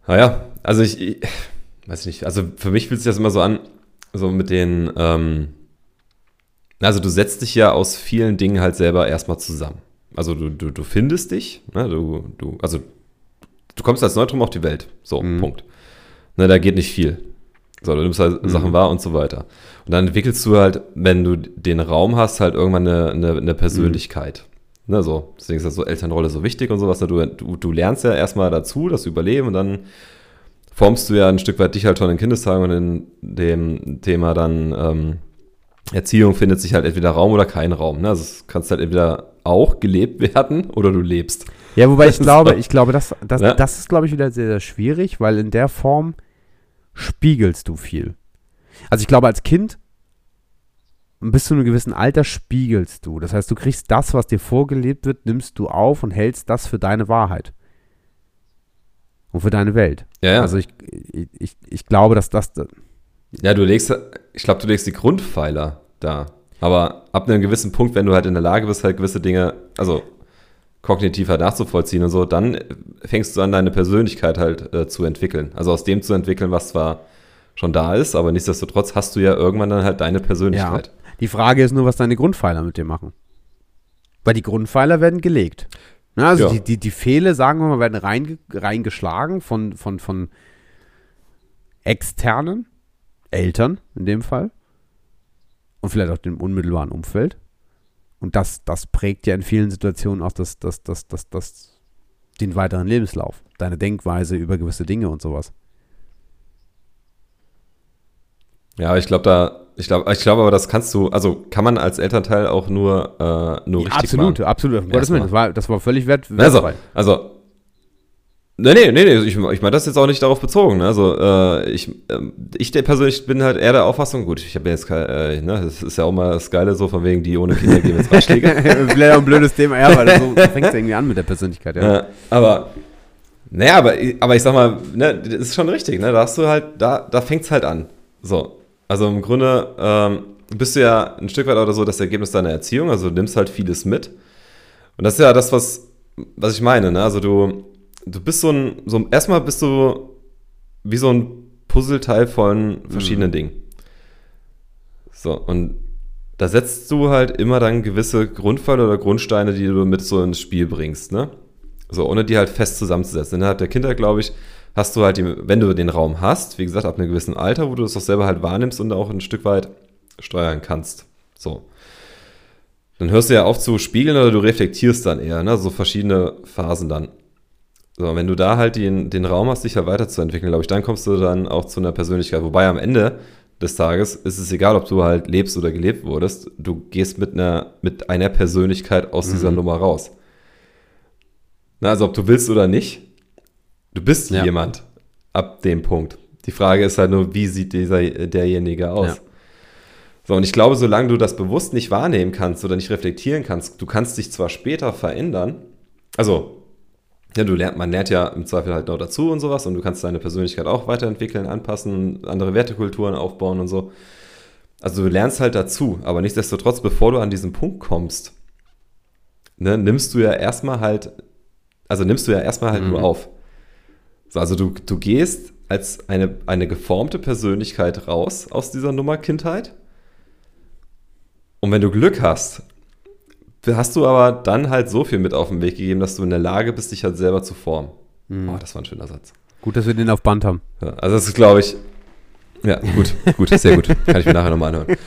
S3: naja, also ich, ich, weiß ich nicht, also für mich fühlt sich das immer so an, so mit den, ähm, also du setzt dich ja aus vielen Dingen halt selber erstmal zusammen. Also du, du, du findest dich, ne, du, du, also du kommst als Neutrum auf die Welt. So,
S2: Mhm.
S3: Punkt. Ne, da geht nicht viel. So, du nimmst halt
S2: Mhm.
S3: Sachen wahr und so weiter. Und dann entwickelst du halt, wenn du den Raum hast, halt irgendwann eine, eine, eine Persönlichkeit. Ne, so. Deswegen ist das so Elternrolle so wichtig und sowas. Ne, Du, du, du lernst ja erstmal dazu, das Überleben und dann formst du ja ein Stück weit dich halt schon in Kindestagen und in dem Thema dann ähm, Erziehung findet sich halt entweder Raum oder kein Raum. Ne? Also es kannst halt entweder auch gelebt werden oder du lebst.
S2: Ja, wobei ich glaube, ich glaube, das, das,
S3: Ja.
S2: das ist, glaube ich, wieder sehr, sehr schwierig, weil in der Form spiegelst du viel. Also ich glaube, als Kind bis zu einem gewissen Alter spiegelst du. Das heißt, du kriegst das, was dir vorgelebt wird, nimmst du auf und hältst das für deine Wahrheit. Und für deine Welt.
S3: Ja, ja.
S2: Also ich, ich, ich, glaube, dass das.
S3: Ja, du legst, ich glaube, du legst die Grundpfeiler da. Aber ab einem gewissen Punkt, wenn du halt in der Lage bist, halt gewisse Dinge, also kognitiv halt nachzuvollziehen und so, dann fängst du an, deine Persönlichkeit halt äh, zu entwickeln. Also aus dem zu entwickeln, was zwar schon da ist, aber nichtsdestotrotz hast du ja irgendwann dann halt deine Persönlichkeit.
S2: Die Frage ist nur, was deine Grundpfeiler mit dir machen. Weil die Grundpfeiler werden gelegt. Na, also
S3: Ja.
S2: die, die, die Pfähle, sagen wir mal, werden reinge reingeschlagen von, von, von externen Eltern in dem Fall. Und vielleicht auch dem unmittelbaren Umfeld. Und das, das prägt ja in vielen Situationen auch das, das, das, das, das, den weiteren Lebenslauf. Deine Denkweise über gewisse Dinge und sowas.
S3: Ja, ich glaube da, ich glaube, ich glaube aber, das kannst du, also kann man als Elternteil auch nur, äh, nur richtig
S2: absolut,
S3: machen.
S2: absolut. Gottes Willen, das war, das war völlig wert,
S3: Also,
S2: wertfrei.
S3: also, nee, nee, nee, nee ich, ich meine das jetzt auch nicht darauf bezogen. Ne? Also, äh, ich, ähm, ich persönlich bin halt eher der Auffassung, gut, ich habe jetzt kein, äh, ne, das ist ja auch mal das Geile so, von wegen, die ohne Kinder geben jetzt Ratschläge.
S2: Vielleicht auch ein blödes Thema, ja, weil das so fängt es irgendwie an mit der Persönlichkeit, ja.
S3: Ja, aber, naja, aber, aber ich sag mal, ne, das ist schon richtig, ne? Da hast du halt, da, da fängt's halt an. So. Also im Grunde ähm, bist du ja ein Stück weit oder so das Ergebnis deiner Erziehung, also du nimmst halt vieles mit. Und das ist ja das, was, was ich meine, ne? Also du, du bist so ein, so, erstmal bist du wie so ein Puzzleteil von verschiedenen Dingen. So, und da setzt du halt immer dann gewisse Grundpfeiler oder Grundsteine, die du mit so ins Spiel bringst, ne? So, ohne die halt fest zusammenzusetzen. Innerhalb der Kinder, glaube ich, hast du halt, die, wenn du den Raum hast, wie gesagt, ab einem gewissen Alter, wo du das auch selber halt wahrnimmst und auch ein Stück weit steuern kannst. So. Dann hörst du ja auf zu spiegeln oder du reflektierst dann eher, ne? So verschiedene Phasen dann. So, wenn du da halt den, den Raum hast, dich halt weiterzuentwickeln, glaube ich, dann kommst du dann auch zu einer Persönlichkeit. Wobei am Ende des Tages ist es egal, ob du halt lebst oder gelebt wurdest. Du gehst mit einer, mit einer Persönlichkeit aus dieser
S2: Mhm.
S3: Nummer raus. Na, also ob du willst oder nicht, du bist
S2: Ja.
S3: jemand ab dem Punkt. Die Frage ist halt nur, wie sieht dieser, derjenige aus?
S2: Ja.
S3: So, und ich glaube, solange du das bewusst nicht wahrnehmen kannst oder nicht reflektieren kannst, du kannst dich zwar später verändern, also ja, du lernt, man lernt ja im Zweifel halt noch dazu und sowas und du kannst deine Persönlichkeit auch weiterentwickeln, anpassen, andere Wertekulturen aufbauen und so. Also du lernst halt dazu, aber nichtsdestotrotz, bevor du an diesen Punkt kommst, ne, nimmst du ja erstmal halt, also nimmst du ja erstmal halt
S2: Mhm.
S3: nur auf. So, also du, du gehst als eine, eine geformte Persönlichkeit raus aus dieser Nummer Kindheit. Und wenn du Glück hast, hast du aber dann halt so viel mit auf den Weg gegeben, dass du in der Lage bist, dich halt selber zu formen.
S2: Mhm.
S3: Oh, das war ein schöner Satz.
S2: Gut, dass wir den auf Band haben.
S3: Ja, also das ist, glaube ich, ja, gut, gut, sehr gut. Kann ich mir nachher nochmal anhören.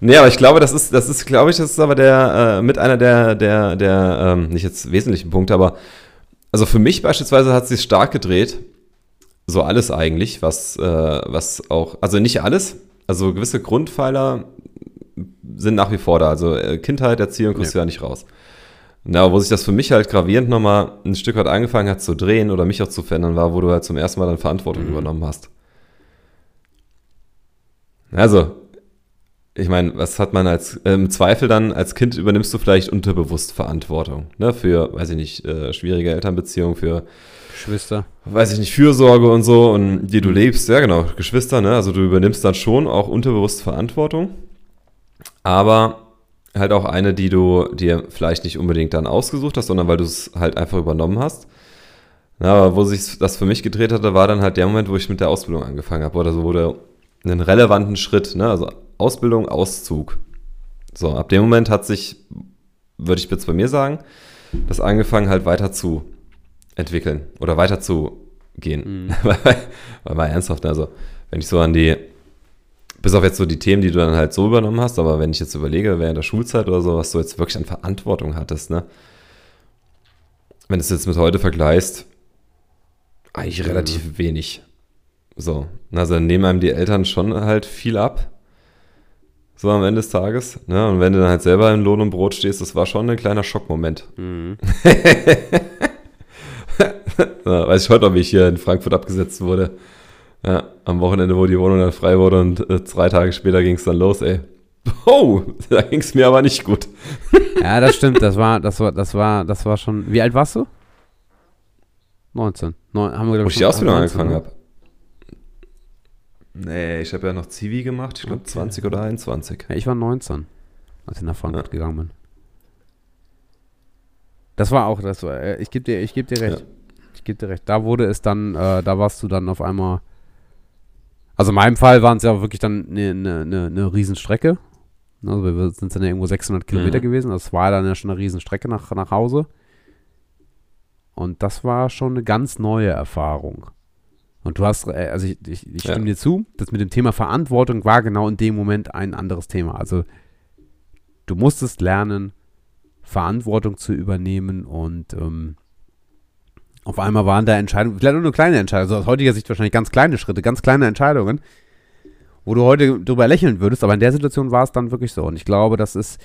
S3: nee, aber ich glaube, das ist, das ist, glaube ich, das ist aber der, äh, mit einer der, der, der, ähm, nicht jetzt wesentlichen Punkte, aber also für mich beispielsweise hat sich stark gedreht, so alles eigentlich, was, äh, was auch, also nicht alles, also gewisse Grundpfeiler sind nach wie vor da. Also äh, Kindheit, Erziehung kriegst du ja nicht raus. Na, wo sich das für mich halt gravierend nochmal ein Stück weit angefangen hat zu drehen oder mich auch zu verändern, war, wo du halt zum ersten Mal dann Verantwortung
S2: Mhm.
S3: übernommen hast. Also, ich meine, was hat man als, äh, im Zweifel dann, als Kind übernimmst du vielleicht unterbewusst Verantwortung, ne, für, weiß ich nicht, äh, schwierige Elternbeziehungen, für,
S2: Geschwister.
S3: weiß ich nicht, Fürsorge und so, und die du lebst, ja genau, Geschwister, ne, also du übernimmst dann schon auch unterbewusst Verantwortung, aber halt auch eine, die du dir vielleicht nicht unbedingt dann ausgesucht hast, sondern weil du es halt einfach übernommen hast. Ja, aber wo sich das für mich gedreht hatte, war dann halt der Moment, wo ich mit der Ausbildung angefangen habe. Oder so, wo du einen relevanten Schritt, ne? also Ausbildung, Auszug. So, ab dem Moment hat sich, würde ich jetzt bei mir sagen, das angefangen halt weiter zu entwickeln oder weiter zu gehen.
S2: Mhm.
S3: Weil mal ernsthaft, also wenn ich so an die, bis auf jetzt so die Themen, die du dann halt so übernommen hast, aber wenn ich jetzt überlege, während der Schulzeit oder so, was du jetzt wirklich an Verantwortung hattest, ne? Wenn du es jetzt mit heute vergleichst, eigentlich relativ wenig. So, also dann nehmen einem die Eltern schon halt viel ab. So am Ende des Tages. Ne? Und wenn du dann halt selber in Lohn und Brot stehst, das war schon ein kleiner Schockmoment.
S2: Mhm.
S3: Ja, weiß ich heute noch, wie ich hier in Frankfurt abgesetzt wurde. Ja, am Wochenende, wo die Wohnung dann frei wurde und äh, drei Tage später ging es dann los, ey. Oh, da ging es mir aber nicht gut.
S2: Ja, das stimmt. Das war, das war, das war, das war schon. Wie alt warst du? 19. Neun, haben wir,
S3: Wo ich die Ausbildung
S2: 19,
S3: angefangen
S2: ne?
S3: habe. Nee, ich habe ja noch Zivi gemacht, ich glaube
S2: Okay.
S3: 20 oder 21.
S2: Ja, ich war 19, als ich nach Frankfurt gegangen bin. Das war auch, das war, äh, ich gebe dir, ich geb dir recht.
S3: Ja.
S2: Ich gebe dir recht. Da wurde es dann, äh, da warst du dann auf einmal. Also in meinem Fall waren es ja wirklich dann eine ne, ne, ne Riesenstrecke. Also wir sind dann ja irgendwo 600 Kilometer
S3: Mhm.
S2: gewesen. Das war dann ja schon eine Riesenstrecke nach, nach Hause. Und das war schon eine ganz neue Erfahrung. Und du hast, äh, also ich, ich, ich
S3: Ja.
S2: stimme dir zu, das mit dem Thema Verantwortung war genau in dem Moment ein anderes Thema. Also du musstest lernen, Verantwortung zu übernehmen und ähm, auf einmal waren da Entscheidungen, vielleicht nur kleine Entscheidungen, also aus heutiger Sicht wahrscheinlich ganz kleine Schritte, ganz kleine Entscheidungen, wo du heute drüber lächeln würdest, aber in der Situation war es dann wirklich so. Und ich glaube, das ist,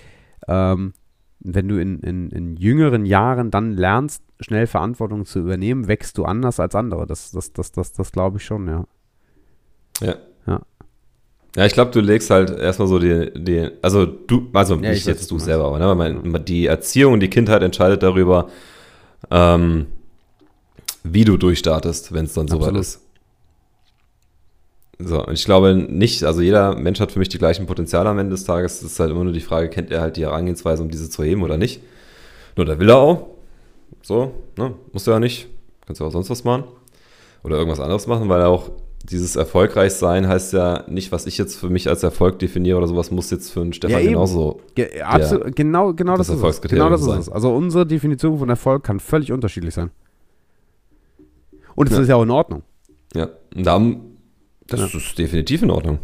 S2: ähm, wenn du in, in, in jüngeren Jahren dann lernst, schnell Verantwortung zu übernehmen, wächst du anders als andere. Das, das, das, das, das glaube ich schon, ja.
S3: Ja.
S2: Ja.
S3: Ja, ich glaube, du legst halt erstmal so die, die also du, also
S2: Ja, ich
S3: nicht jetzt
S2: du meinst.
S3: selber, aber ne, mein, die Erziehung und die Kindheit entscheidet darüber, ähm, wie du durchstartest, wenn es dann soweit ist. So, und ich glaube nicht, also jeder Mensch hat für mich die gleichen Potenziale am Ende des Tages. Es ist halt immer nur die Frage, kennt er halt die Herangehensweise, um diese zu heben oder nicht? Nur der will er auch. So, ne? Muss er ja nicht. Kannst du auch sonst was machen. Oder irgendwas anderes machen, weil auch dieses erfolgreich sein heißt ja nicht, was ich jetzt für mich als Erfolg definiere oder sowas, muss jetzt für einen Stefan
S2: Ja,
S3: genauso.
S2: Ge absolut, genau, genau
S3: das
S2: das, ist es. Genau das ist
S3: sein.
S2: es. Also unsere Definition von Erfolg kann völlig unterschiedlich sein. Und es
S3: Ja.
S2: ist ja auch in Ordnung.
S3: Ja, und dann, das
S2: Ja.
S3: ist definitiv in Ordnung.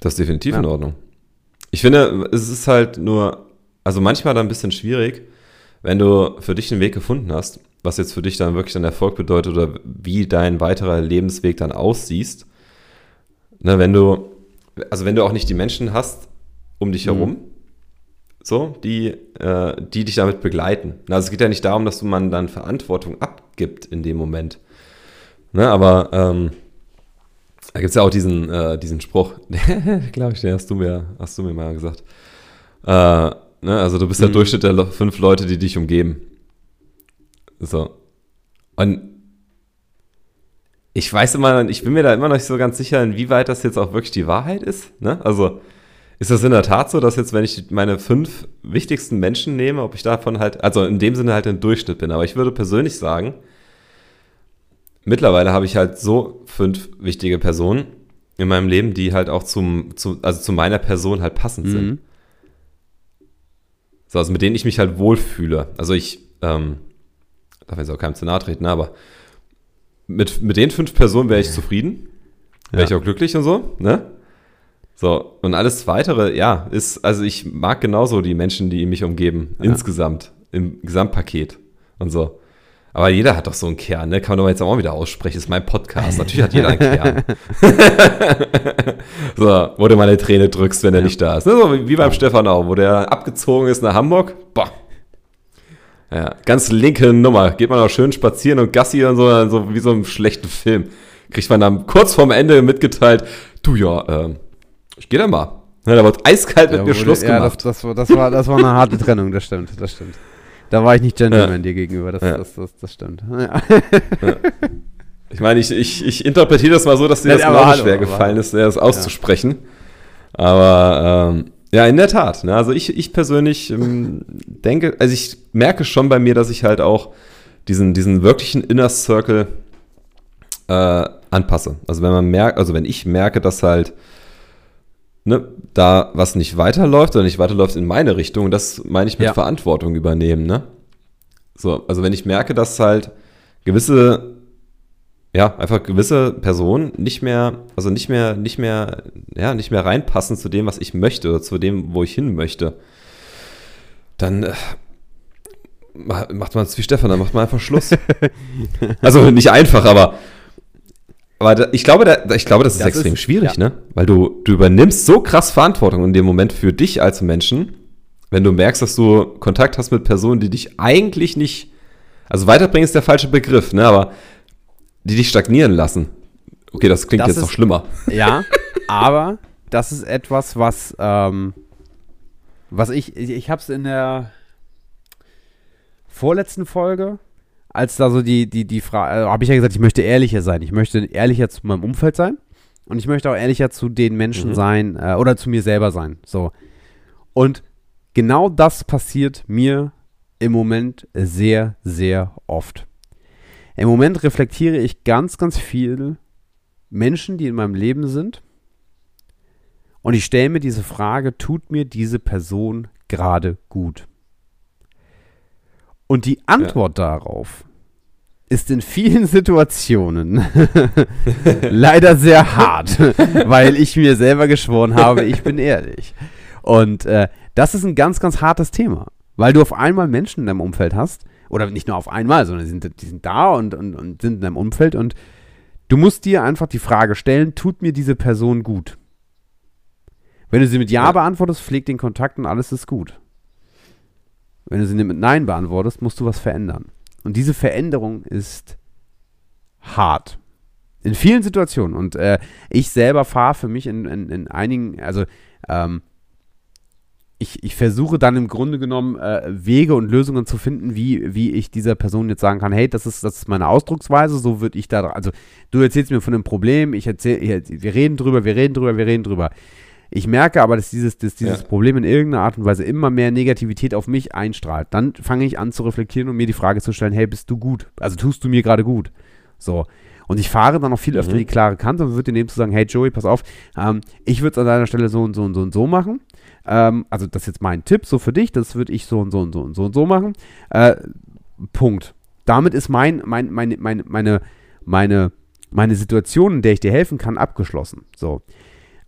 S3: Das ist definitiv
S2: Ja.
S3: in Ordnung. Ich finde, es ist halt nur, also manchmal dann ein bisschen schwierig, wenn du für dich einen Weg gefunden hast, was jetzt für dich dann wirklich ein Erfolg bedeutet oder wie dein weiterer Lebensweg dann aussiehst. Ne, wenn du, also wenn du auch nicht die Menschen hast um dich
S2: Mhm.
S3: herum, so, die, äh, die dich damit begleiten. Also es geht ja nicht darum, dass du man dann Verantwortung abgibt in dem Moment. Ne, aber ähm, da gibt es ja auch diesen, äh, diesen Spruch, glaube ich, den hast du mir, hast du mir mal gesagt. Äh, ne, also du bist der
S2: Mhm.
S3: Durchschnitt der fünf Leute, die dich umgeben. So. Und ich weiß immer, ich bin mir da immer noch nicht so ganz sicher, inwieweit das jetzt auch wirklich die Wahrheit ist. Ne? Also ist das in der Tat so, dass jetzt, wenn ich meine fünf wichtigsten Menschen nehme, ob ich davon halt, also in dem Sinne halt ein Durchschnitt bin. Aber ich würde persönlich sagen, mittlerweile habe ich halt so fünf wichtige Personen in meinem Leben, die halt auch zum, zu, also zu meiner Person halt passend sind.
S2: Mhm.
S3: So, also mit denen ich mich halt wohlfühle. Also ich, ähm, darf jetzt auch keinem zu nahe treten, ne, aber mit, mit den fünf Personen wäre ich zufrieden, wäre
S2: Ja.
S3: ich auch glücklich und so, ne? So, und alles weitere, ja, ist, also ich mag genauso die Menschen, die mich umgeben,
S2: Ja.
S3: insgesamt, im Gesamtpaket und so. Aber jeder hat doch so einen Kern, ne? Kann man doch jetzt auch mal wieder aussprechen. Das ist mein Podcast. Natürlich hat jeder einen Kern. so, wo du mal eine Träne drückst, wenn er
S2: Ja.
S3: nicht da ist. Ne? So wie beim Stefan auch, wo der abgezogen ist nach Hamburg. Boah. Ja, ganz linke Nummer. Geht man auch schön spazieren und Gassi und so, so wie so einem schlechten Film. Kriegt man dann kurz vorm Ende mitgeteilt, du ja, ähm, ich gehe da mal. Ne, da wird eiskalt mit
S2: Ja,
S3: mir
S2: wurde-
S3: Schluss
S2: ja,
S3: gemacht.
S2: Das, das, war, das, war, das war eine harte Trennung, das stimmt, das stimmt. Da war ich nicht Gentleman dir gegenüber, das,
S3: Ja.
S2: das, das, das stimmt. Ja.
S3: Ich meine, ich, ich, ich interpretiere das mal so, dass dir
S2: Ja,
S3: das
S2: hallo,
S3: schwer gefallen ist, das auszusprechen. Aber ähm, ja, in der Tat. Ne? Also ich, ich persönlich ähm, denke, also ich merke schon bei mir, dass ich halt auch diesen, diesen wirklichen Inner Circle äh, anpasse. Also wenn man merkt, also wenn ich merke, dass halt ne, da was nicht weiterläuft oder nicht weiterläuft in meine Richtung, das meine ich mit
S2: Ja.
S3: Verantwortung übernehmen, ne? So, also wenn ich merke, dass halt gewisse, ja, einfach gewisse Personen nicht mehr, also nicht mehr, nicht mehr, ja, nicht mehr reinpassen zu dem, was ich möchte oder zu dem, wo ich hin möchte, dann äh, ma- macht man es wie Stefan, dann macht man einfach Schluss. also nicht einfach, aber aber da, ich glaube, da, ich glaube, das ist
S2: Das
S3: extrem
S2: ist-
S3: schwierig,
S2: ja.
S3: ne? Weil du, du übernimmst so krass Verantwortung in dem Moment für dich als Menschen, wenn du merkst, dass du Kontakt hast mit Personen, die dich eigentlich nicht, also weiterbringen ist der falsche Begriff, ne? Aber die dich stagnieren lassen. Okay, das klingt
S2: Das
S3: jetzt noch
S2: ist-
S3: schlimmer.
S2: Ja, aber das ist etwas, was, ähm, was ich, ich, ich habe es in der vorletzten Folge, als da so die, die, die Frage, äh, habe ich ja gesagt, ich möchte ehrlicher sein. Ich möchte ehrlicher zu meinem Umfeld sein und ich möchte auch ehrlicher zu den Menschen
S3: Mhm.
S2: sein äh, oder zu mir selber sein. So. Und genau das passiert mir im Moment sehr, sehr oft. Im Moment reflektiere ich ganz, ganz viel Menschen, die in meinem Leben sind. Und ich stelle mir diese Frage, tut mir diese Person gerade gut? Und die Antwort darauf ist in vielen Situationen leider sehr hart, weil ich mir selber geschworen habe, ich bin ehrlich. Und äh, das ist ein ganz, ganz hartes Thema, weil du auf einmal Menschen in deinem Umfeld hast, oder nicht nur auf einmal, sondern die sind, die sind da und, und, und sind in deinem Umfeld und du musst dir einfach die Frage stellen, tut mir diese Person gut? Wenn du sie mit Ja,
S3: Ja.
S2: beantwortest, pfleg den Kontakt und alles ist gut. Wenn du sie mit Nein beantwortest, musst du was verändern. Und diese Veränderung ist hart. In vielen Situationen. Und äh, ich selber fahre für mich in, in, in einigen, also ähm, ich, ich versuche dann im Grunde genommen äh, Wege und Lösungen zu finden, wie, wie ich dieser Person jetzt sagen kann, hey, das ist, das ist meine Ausdrucksweise, so würde ich da, also du erzählst mir von einem Problem, ich erzähle, wir reden drüber, wir reden drüber, wir reden drüber. Ich merke aber, dass dieses, dass dieses
S3: Ja.
S2: Problem in irgendeiner Art und Weise immer mehr Negativität auf mich einstrahlt. Dann fange ich an zu reflektieren und mir die Frage zu stellen, hey, bist du gut? Also tust du mir gerade gut? So. Und ich fahre dann auch viel öfter
S3: Mhm.
S2: die klare Kante und würde dir nehmen zu sagen, hey Joey, pass auf, ähm, ich würde es an deiner Stelle so und so und so und so machen. Ähm, also das ist jetzt mein Tipp, so für dich, das würde ich so und so und so und so und so machen. Äh, Punkt. Damit ist mein, mein, meine, meine, meine, meine, meine Situation, in der ich dir helfen kann, abgeschlossen. So.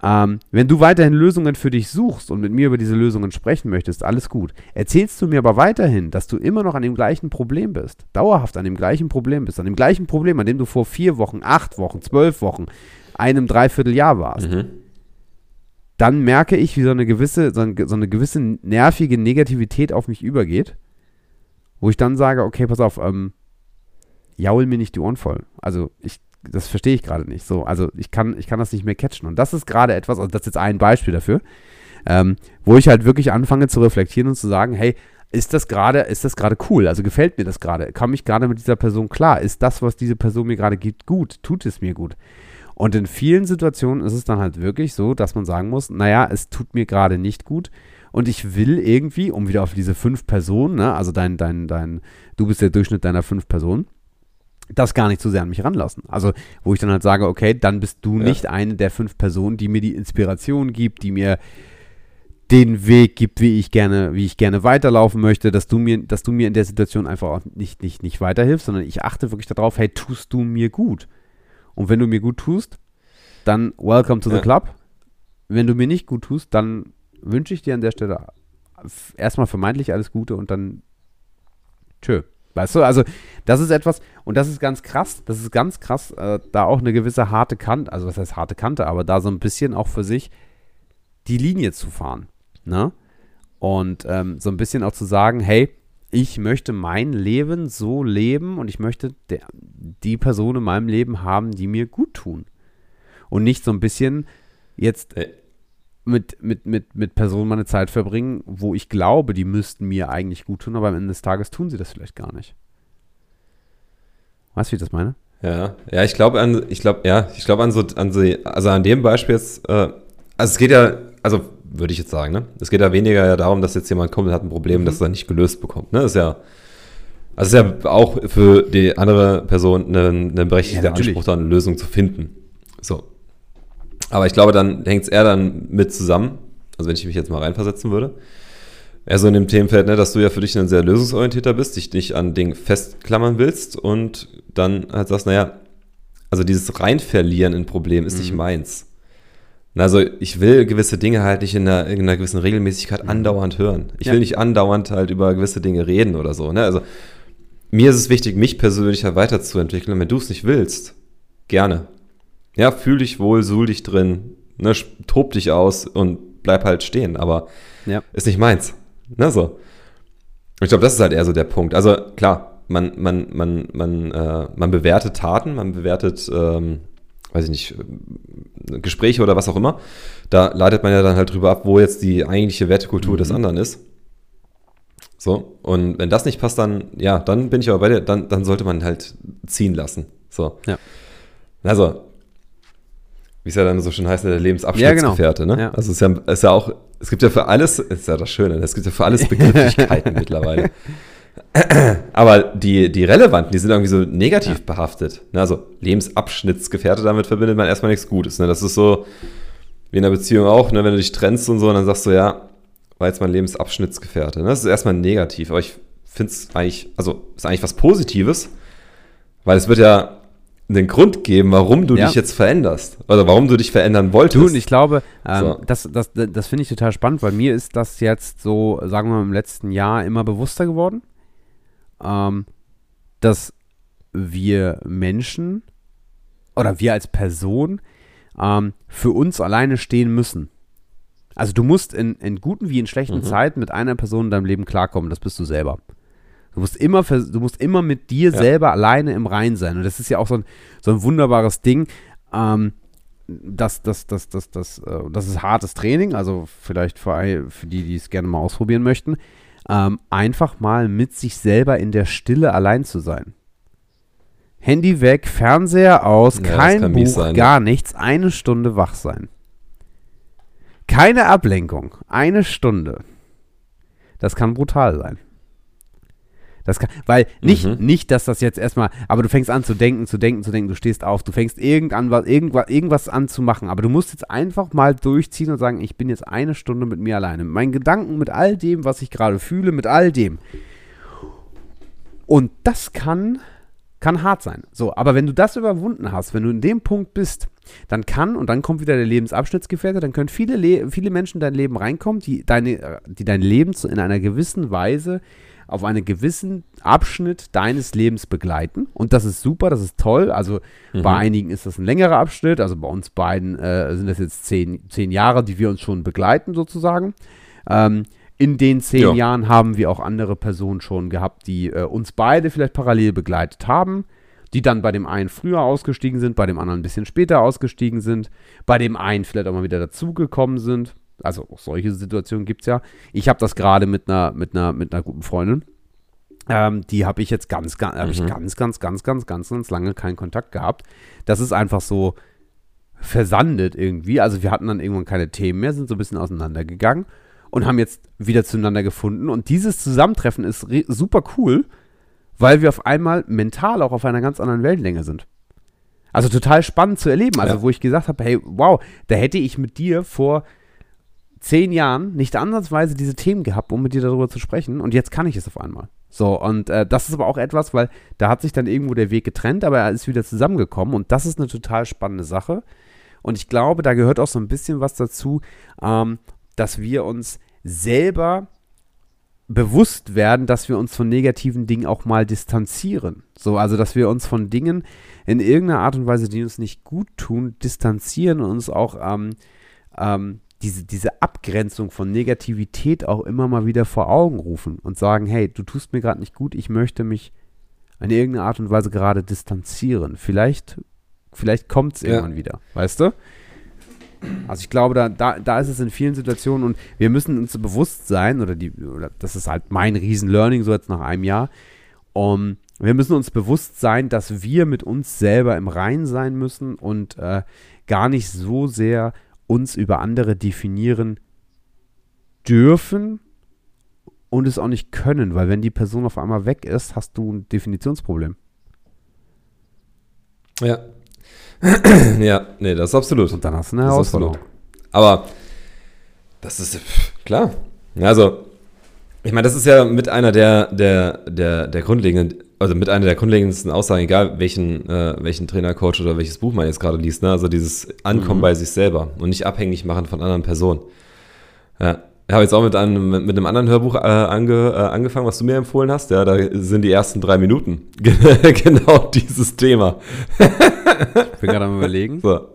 S2: Ähm, wenn du weiterhin Lösungen für dich suchst und mit mir über diese Lösungen sprechen möchtest, alles gut. Erzählst du mir aber weiterhin, dass du immer noch an dem gleichen Problem bist, dauerhaft an dem gleichen Problem bist, an dem gleichen Problem, an dem du vor vier Wochen, acht Wochen, zwölf Wochen, einem Dreivierteljahr warst,
S3: Mhm.
S2: dann merke ich, wie so eine gewisse, so eine, so eine gewisse nervige Negativität auf mich übergeht, wo ich dann sage, okay, pass auf, ähm, jaul mir nicht die Ohren voll. Also ich, das verstehe ich gerade nicht. So, also ich kann, ich kann das nicht mehr catchen. Und das ist gerade etwas, also das ist jetzt ein Beispiel dafür, ähm, wo ich halt wirklich anfange zu reflektieren und zu sagen, hey, ist das gerade, ist das gerade cool? Also gefällt mir das gerade? Komme ich gerade mit dieser Person klar? Ist das, was diese Person mir gerade gibt, gut? Tut es mir gut? Und in vielen Situationen ist es dann halt wirklich so, dass man sagen muss, naja, es tut mir gerade nicht gut und ich will irgendwie, um wieder auf diese fünf Personen, ne, also dein, dein, dein, du bist der Durchschnitt deiner fünf Personen, das gar nicht zu sehr an mich ranlassen. Also, wo ich dann halt sage, okay, dann bist du
S3: Ja.
S2: nicht eine der fünf Personen, die mir die Inspiration gibt, die mir den Weg gibt, wie ich gerne, wie ich gerne weiterlaufen möchte, dass du mir, dass du mir in der Situation einfach auch nicht, nicht, nicht weiterhilfst, sondern ich achte wirklich darauf, hey, tust du mir gut? Und wenn du mir gut tust, dann welcome to the
S3: Ja.
S2: club. Wenn du mir nicht gut tust, dann wünsche ich dir an der Stelle erstmal vermeintlich alles Gute und dann tschö. Weißt du, also das ist etwas, und das ist ganz krass, das ist ganz krass, äh, da auch eine gewisse harte Kante, also was heißt harte Kante, aber da so ein bisschen auch für sich die Linie zu fahren. Ne? Und ähm, so ein bisschen auch zu sagen, hey, ich möchte mein Leben so leben und ich möchte der, die Person in meinem Leben haben, die mir gut tun. Und nicht so ein bisschen jetzt
S3: Ey.
S2: Mit, mit, mit, mit Personen meine Zeit verbringen, wo ich glaube, die müssten mir eigentlich gut tun, aber am Ende des Tages tun sie das vielleicht gar nicht. Weißt du, wie ich das meine?
S3: Ja, ja, ich glaube an, ich glaube, ja, ich glaube an so, an so, also an dem Beispiel jetzt, äh, also es geht ja, also würde ich jetzt sagen, ne? Es geht ja weniger ja darum, dass jetzt jemand kommt und hat ein Problem,
S2: Mhm.
S3: das er nicht gelöst bekommt, ne? Das ist ja, also ist ja auch für die andere Person ein, ein berechtigter
S2: Ja.
S3: Anspruch, da eine Lösung zu finden. So. Aber ich glaube, dann hängt es eher dann mit zusammen, also wenn ich mich jetzt mal reinversetzen würde, eher so in dem Themenfeld, ne, dass du ja für dich ein sehr lösungsorientierter bist, dich nicht an Dingen festklammern willst und dann halt sagst, naja, also dieses Reinverlieren in Problemen ist nicht
S2: Mhm.
S3: meins. Na, Also ich will gewisse Dinge halt nicht in einer, in einer gewissen Regelmäßigkeit andauernd hören. Ich
S2: Mhm. Ja.
S3: will nicht andauernd halt über gewisse Dinge reden oder so. Ne? Also mir ist es wichtig, mich persönlich halt weiterzuentwickeln. Und wenn du es nicht willst, gerne. Ja, fühl dich wohl, suhl dich drin, ne, tob dich aus und bleib halt stehen. Aber
S2: Ja.
S3: ist nicht meins. Ne, so. Ich glaube, das ist halt eher so der Punkt. Also klar, man, man, man, man, äh, man bewertet Taten, man bewertet, ähm, weiß ich nicht, äh, Gespräche oder was auch immer. Da leitet man ja dann halt drüber ab, wo jetzt die eigentliche Wertekultur des anderen ist. So, und wenn das nicht passt, dann, ja, dann bin ich aber bei dir, dann, dann sollte man halt ziehen lassen. So.
S2: Ja.
S3: Also, wie es ja dann so schön heißt, der Lebensabschnittsgefährte, ne?
S2: Ja.
S3: Also es ist ja, es ist ja auch, es gibt ja für alles, ist ja das Schöne, es gibt ja für alles Begrifflichkeiten mittlerweile. Aber die, die relevanten, die sind irgendwie so negativ behaftet. Ne? Also Lebensabschnittsgefährte, damit verbindet man erstmal nichts Gutes. Ne? Das ist so wie in einer Beziehung auch, ne? wenn du dich trennst und so, und dann sagst du, ja, war jetzt mein Lebensabschnittsgefährte. Ne? Das ist erstmal negativ, aber ich finde es eigentlich, also ist eigentlich was Positives, weil es wird ja einen Grund geben, warum du
S2: Ja.
S3: dich jetzt veränderst. Oder warum du dich verändern wolltest.
S2: Du, und ich glaube, ähm,
S3: So.
S2: das, das, das finde ich total spannend, weil mir ist das jetzt so, sagen wir mal, im letzten Jahr immer bewusster geworden, ähm, dass wir Menschen oder wir als Person ähm, für uns alleine stehen müssen. Also du musst in, in guten wie in schlechten
S3: Mhm.
S2: Zeiten mit einer Person in deinem Leben klarkommen, das bist du selber. Du musst immer, du musst immer mit dir
S3: Ja.
S2: selber alleine im Rein sein. Und das ist ja auch so ein, so ein wunderbares Ding. Ähm, das, das, das, das, das, äh, das ist hartes Training, also vielleicht für, für die, die es gerne mal ausprobieren möchten, ähm, einfach mal mit sich selber in der Stille allein zu sein. Handy weg, Fernseher aus,
S3: Ja,
S2: kein Buch,
S3: sein, ne?
S2: gar nichts, eine Stunde wach sein. Keine Ablenkung, eine Stunde. Das kann brutal sein. Das kann, weil nicht,
S3: Mhm.
S2: nicht, dass das jetzt erstmal, aber du fängst an zu denken, zu denken, zu denken, du stehst auf, du fängst irgendwann was, irgendwas, irgendwas an zu machen, aber du musst jetzt einfach mal durchziehen und sagen, ich bin jetzt eine Stunde mit mir alleine, mit meinen Gedanken, mit all dem, was ich gerade fühle, mit all dem. Und das kann, kann hart sein. So, aber wenn du das überwunden hast, wenn du in dem Punkt bist, dann kann, und dann kommt wieder der Lebensabschnittsgefährte, dann können viele, Le viele Menschen in dein Leben reinkommen, die, deine, die dein Leben zu, in einer gewissen Weise auf einen gewissen Abschnitt deines Lebens begleiten. Und das ist super, das ist toll. Also bei einigen ist das ein längerer Abschnitt, also bei uns beiden äh, sind das jetzt zehn, zehn Jahre, die wir uns schon begleiten sozusagen. Ähm, in den zehn
S3: Ja.
S2: Jahren haben wir auch andere Personen schon gehabt, die äh, uns beide vielleicht parallel begleitet haben, die dann bei dem einen früher ausgestiegen sind, bei dem anderen ein bisschen später ausgestiegen sind, bei dem einen vielleicht auch mal wieder dazugekommen sind. Also auch solche Situationen gibt es ja. Ich habe das gerade mit einer, mit, einer, mit einer guten Freundin. Ähm, die habe ich jetzt ganz, ganz, habe ich
S3: Mhm.
S2: ganz, ganz, ganz, ganz, ganz, ganz lange keinen Kontakt gehabt. Das ist einfach so versandet irgendwie. Also wir hatten dann irgendwann keine Themen mehr, sind so ein bisschen auseinandergegangen und haben jetzt wieder zueinander gefunden. Und dieses Zusammentreffen ist super cool, weil wir auf einmal mental auch auf einer ganz anderen Wellenlänge sind. Also total spannend zu erleben. Also,
S3: Ja.
S2: wo ich gesagt habe, hey, wow, da hätte ich mit dir vor zehn Jahren nicht ansatzweise diese Themen gehabt, um mit dir darüber zu sprechen. Und jetzt kann ich es auf einmal. So, und äh, das ist aber auch etwas, weil da hat sich dann irgendwo der Weg getrennt, aber er ist wieder zusammengekommen. Und das ist eine total spannende Sache. Und ich glaube, da gehört auch so ein bisschen was dazu, ähm, dass wir uns selber bewusst werden, dass wir uns von negativen Dingen auch mal distanzieren. So, also dass wir uns von Dingen in irgendeiner Art und Weise, die uns nicht gut tun, distanzieren und uns auch ähm, ähm, diese, diese Abgrenzung von Negativität auch immer mal wieder vor Augen rufen und sagen, hey, du tust mir gerade nicht gut, ich möchte mich in irgendeiner Art und Weise gerade distanzieren. Vielleicht, vielleicht kommt es
S3: Ja.
S2: irgendwann wieder, weißt du? Also ich glaube, da, da, da ist es in vielen Situationen und wir müssen uns bewusst sein, oder die, oder das ist halt mein Riesen-Learning, so jetzt nach einem Jahr, um, wir müssen uns bewusst sein, dass wir mit uns selber im Rein sein müssen und äh, gar nicht so sehr uns über andere definieren dürfen und es auch nicht können, weil wenn die Person auf einmal weg ist, hast du ein Definitionsproblem.
S3: Ja. ja, nee, das ist absolut.
S2: Und dann hast du eine Herausforderung.
S3: Aber das ist klar. Also, ich meine, das ist ja mit einer der, der, der, der grundlegenden, also mit einer der grundlegendsten Aussagen, egal welchen, äh, welchen Trainer, Coach oder welches Buch man jetzt gerade liest, ne? also dieses Ankommen
S2: Mhm.
S3: bei sich selber und nicht abhängig machen von anderen Personen. Ja. Ich habe jetzt auch mit einem, mit, einem anderen Hörbuch äh, ange, äh, angefangen, was du mir empfohlen hast. Ja, da sind die ersten drei Minuten. genau dieses Thema.
S2: Ich bin gerade am überlegen.
S3: So.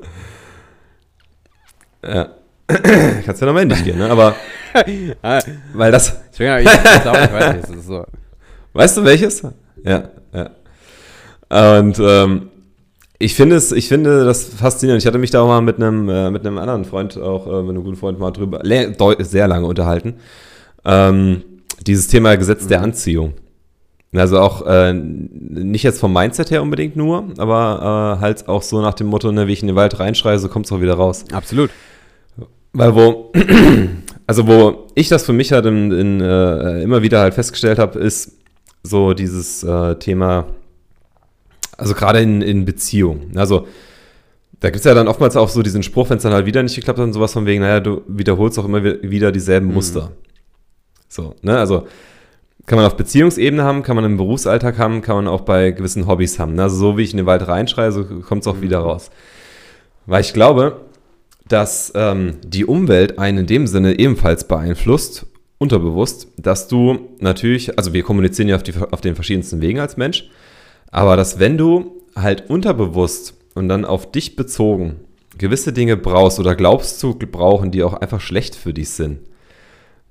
S3: Ja. Kannst ja noch mal in dich gehen, ne? Aber
S2: Ah,
S3: weil das,
S2: ich, bin ich, ich weiß nicht. Das ist so.
S3: weißt du welches? Ja, ja. Und ähm, ich finde es, ich finde das faszinierend. Ich hatte mich da auch mal mit einem, äh, mit einem anderen Freund, auch äh, mit einem guten Freund mal drüber, sehr lange unterhalten. Ähm, dieses Thema Gesetz der Anziehung. Also auch äh, nicht jetzt vom Mindset her unbedingt nur, aber äh, halt auch so nach dem Motto, ne, wie ich in den Wald reinschreie, so kommt es auch wieder raus.
S2: Absolut.
S3: Weil wo, also wo ich das für mich halt in, in, äh, immer wieder halt festgestellt habe, ist so dieses äh, Thema, also gerade in, in Beziehungen. Also da gibt es ja dann oftmals auch so diesen Spruch, wenn es dann halt wieder nicht geklappt hat und sowas von wegen, naja, du wiederholst auch immer wi- wieder dieselben Muster. So, ne, also kann man auf Beziehungsebene haben, kann man im Berufsalltag haben, kann man auch bei gewissen Hobbys haben. Ne? Also so wie ich in den Wald reinschreie, so kommt es auch wieder raus. Weil ich glaube, dass ähm, die Umwelt einen in dem Sinne ebenfalls beeinflusst, unterbewusst, dass du natürlich, also wir kommunizieren ja auf, die, auf den verschiedensten Wegen als Mensch, aber dass wenn du halt unterbewusst und dann auf dich bezogen gewisse Dinge brauchst oder glaubst zu brauchen, die auch einfach schlecht für dich sind.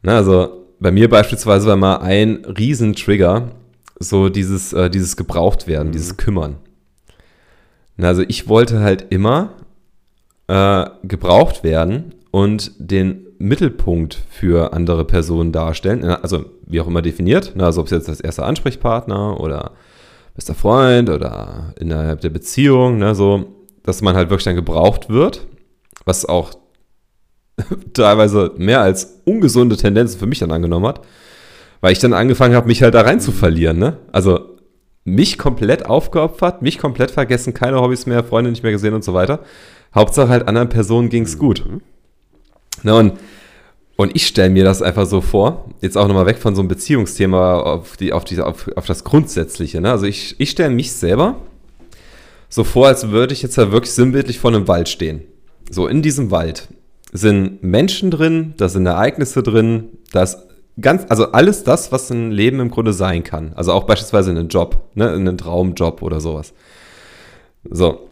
S3: Na, also bei mir beispielsweise war mal ein Riesentrigger so dieses, äh, dieses Gebrauchtwerden, dieses Kümmern. Na, also ich wollte halt immer äh, gebraucht werden und den Mittelpunkt für andere Personen darstellen. Also wie auch immer definiert. Na, also ob es jetzt als erster Ansprechpartner oder bester Freund oder innerhalb der Beziehung, ne, so, dass man halt wirklich dann gebraucht wird, was auch teilweise mehr als ungesunde Tendenzen für mich dann angenommen hat, weil ich dann angefangen habe, mich halt da rein zu verlieren, ne? Also mich komplett aufgeopfert, mich komplett vergessen, keine Hobbys mehr, Freunde nicht mehr gesehen und so weiter. Hauptsache halt anderen Personen ging es gut. Ne, und, und ich stelle mir das einfach so vor, jetzt auch nochmal weg von so einem Beziehungsthema auf, die, auf, die, auf, auf das Grundsätzliche. Ne? Also ich, ich stelle mich selber so vor, als würde ich jetzt ja wirklich sinnbildlich vor einem Wald stehen. So in diesem Wald sind Menschen drin, da sind Ereignisse drin, da ist ganz, also alles das, was ein Leben im Grunde sein kann. Also auch beispielsweise einen Job, ne, einen Traumjob oder sowas. So.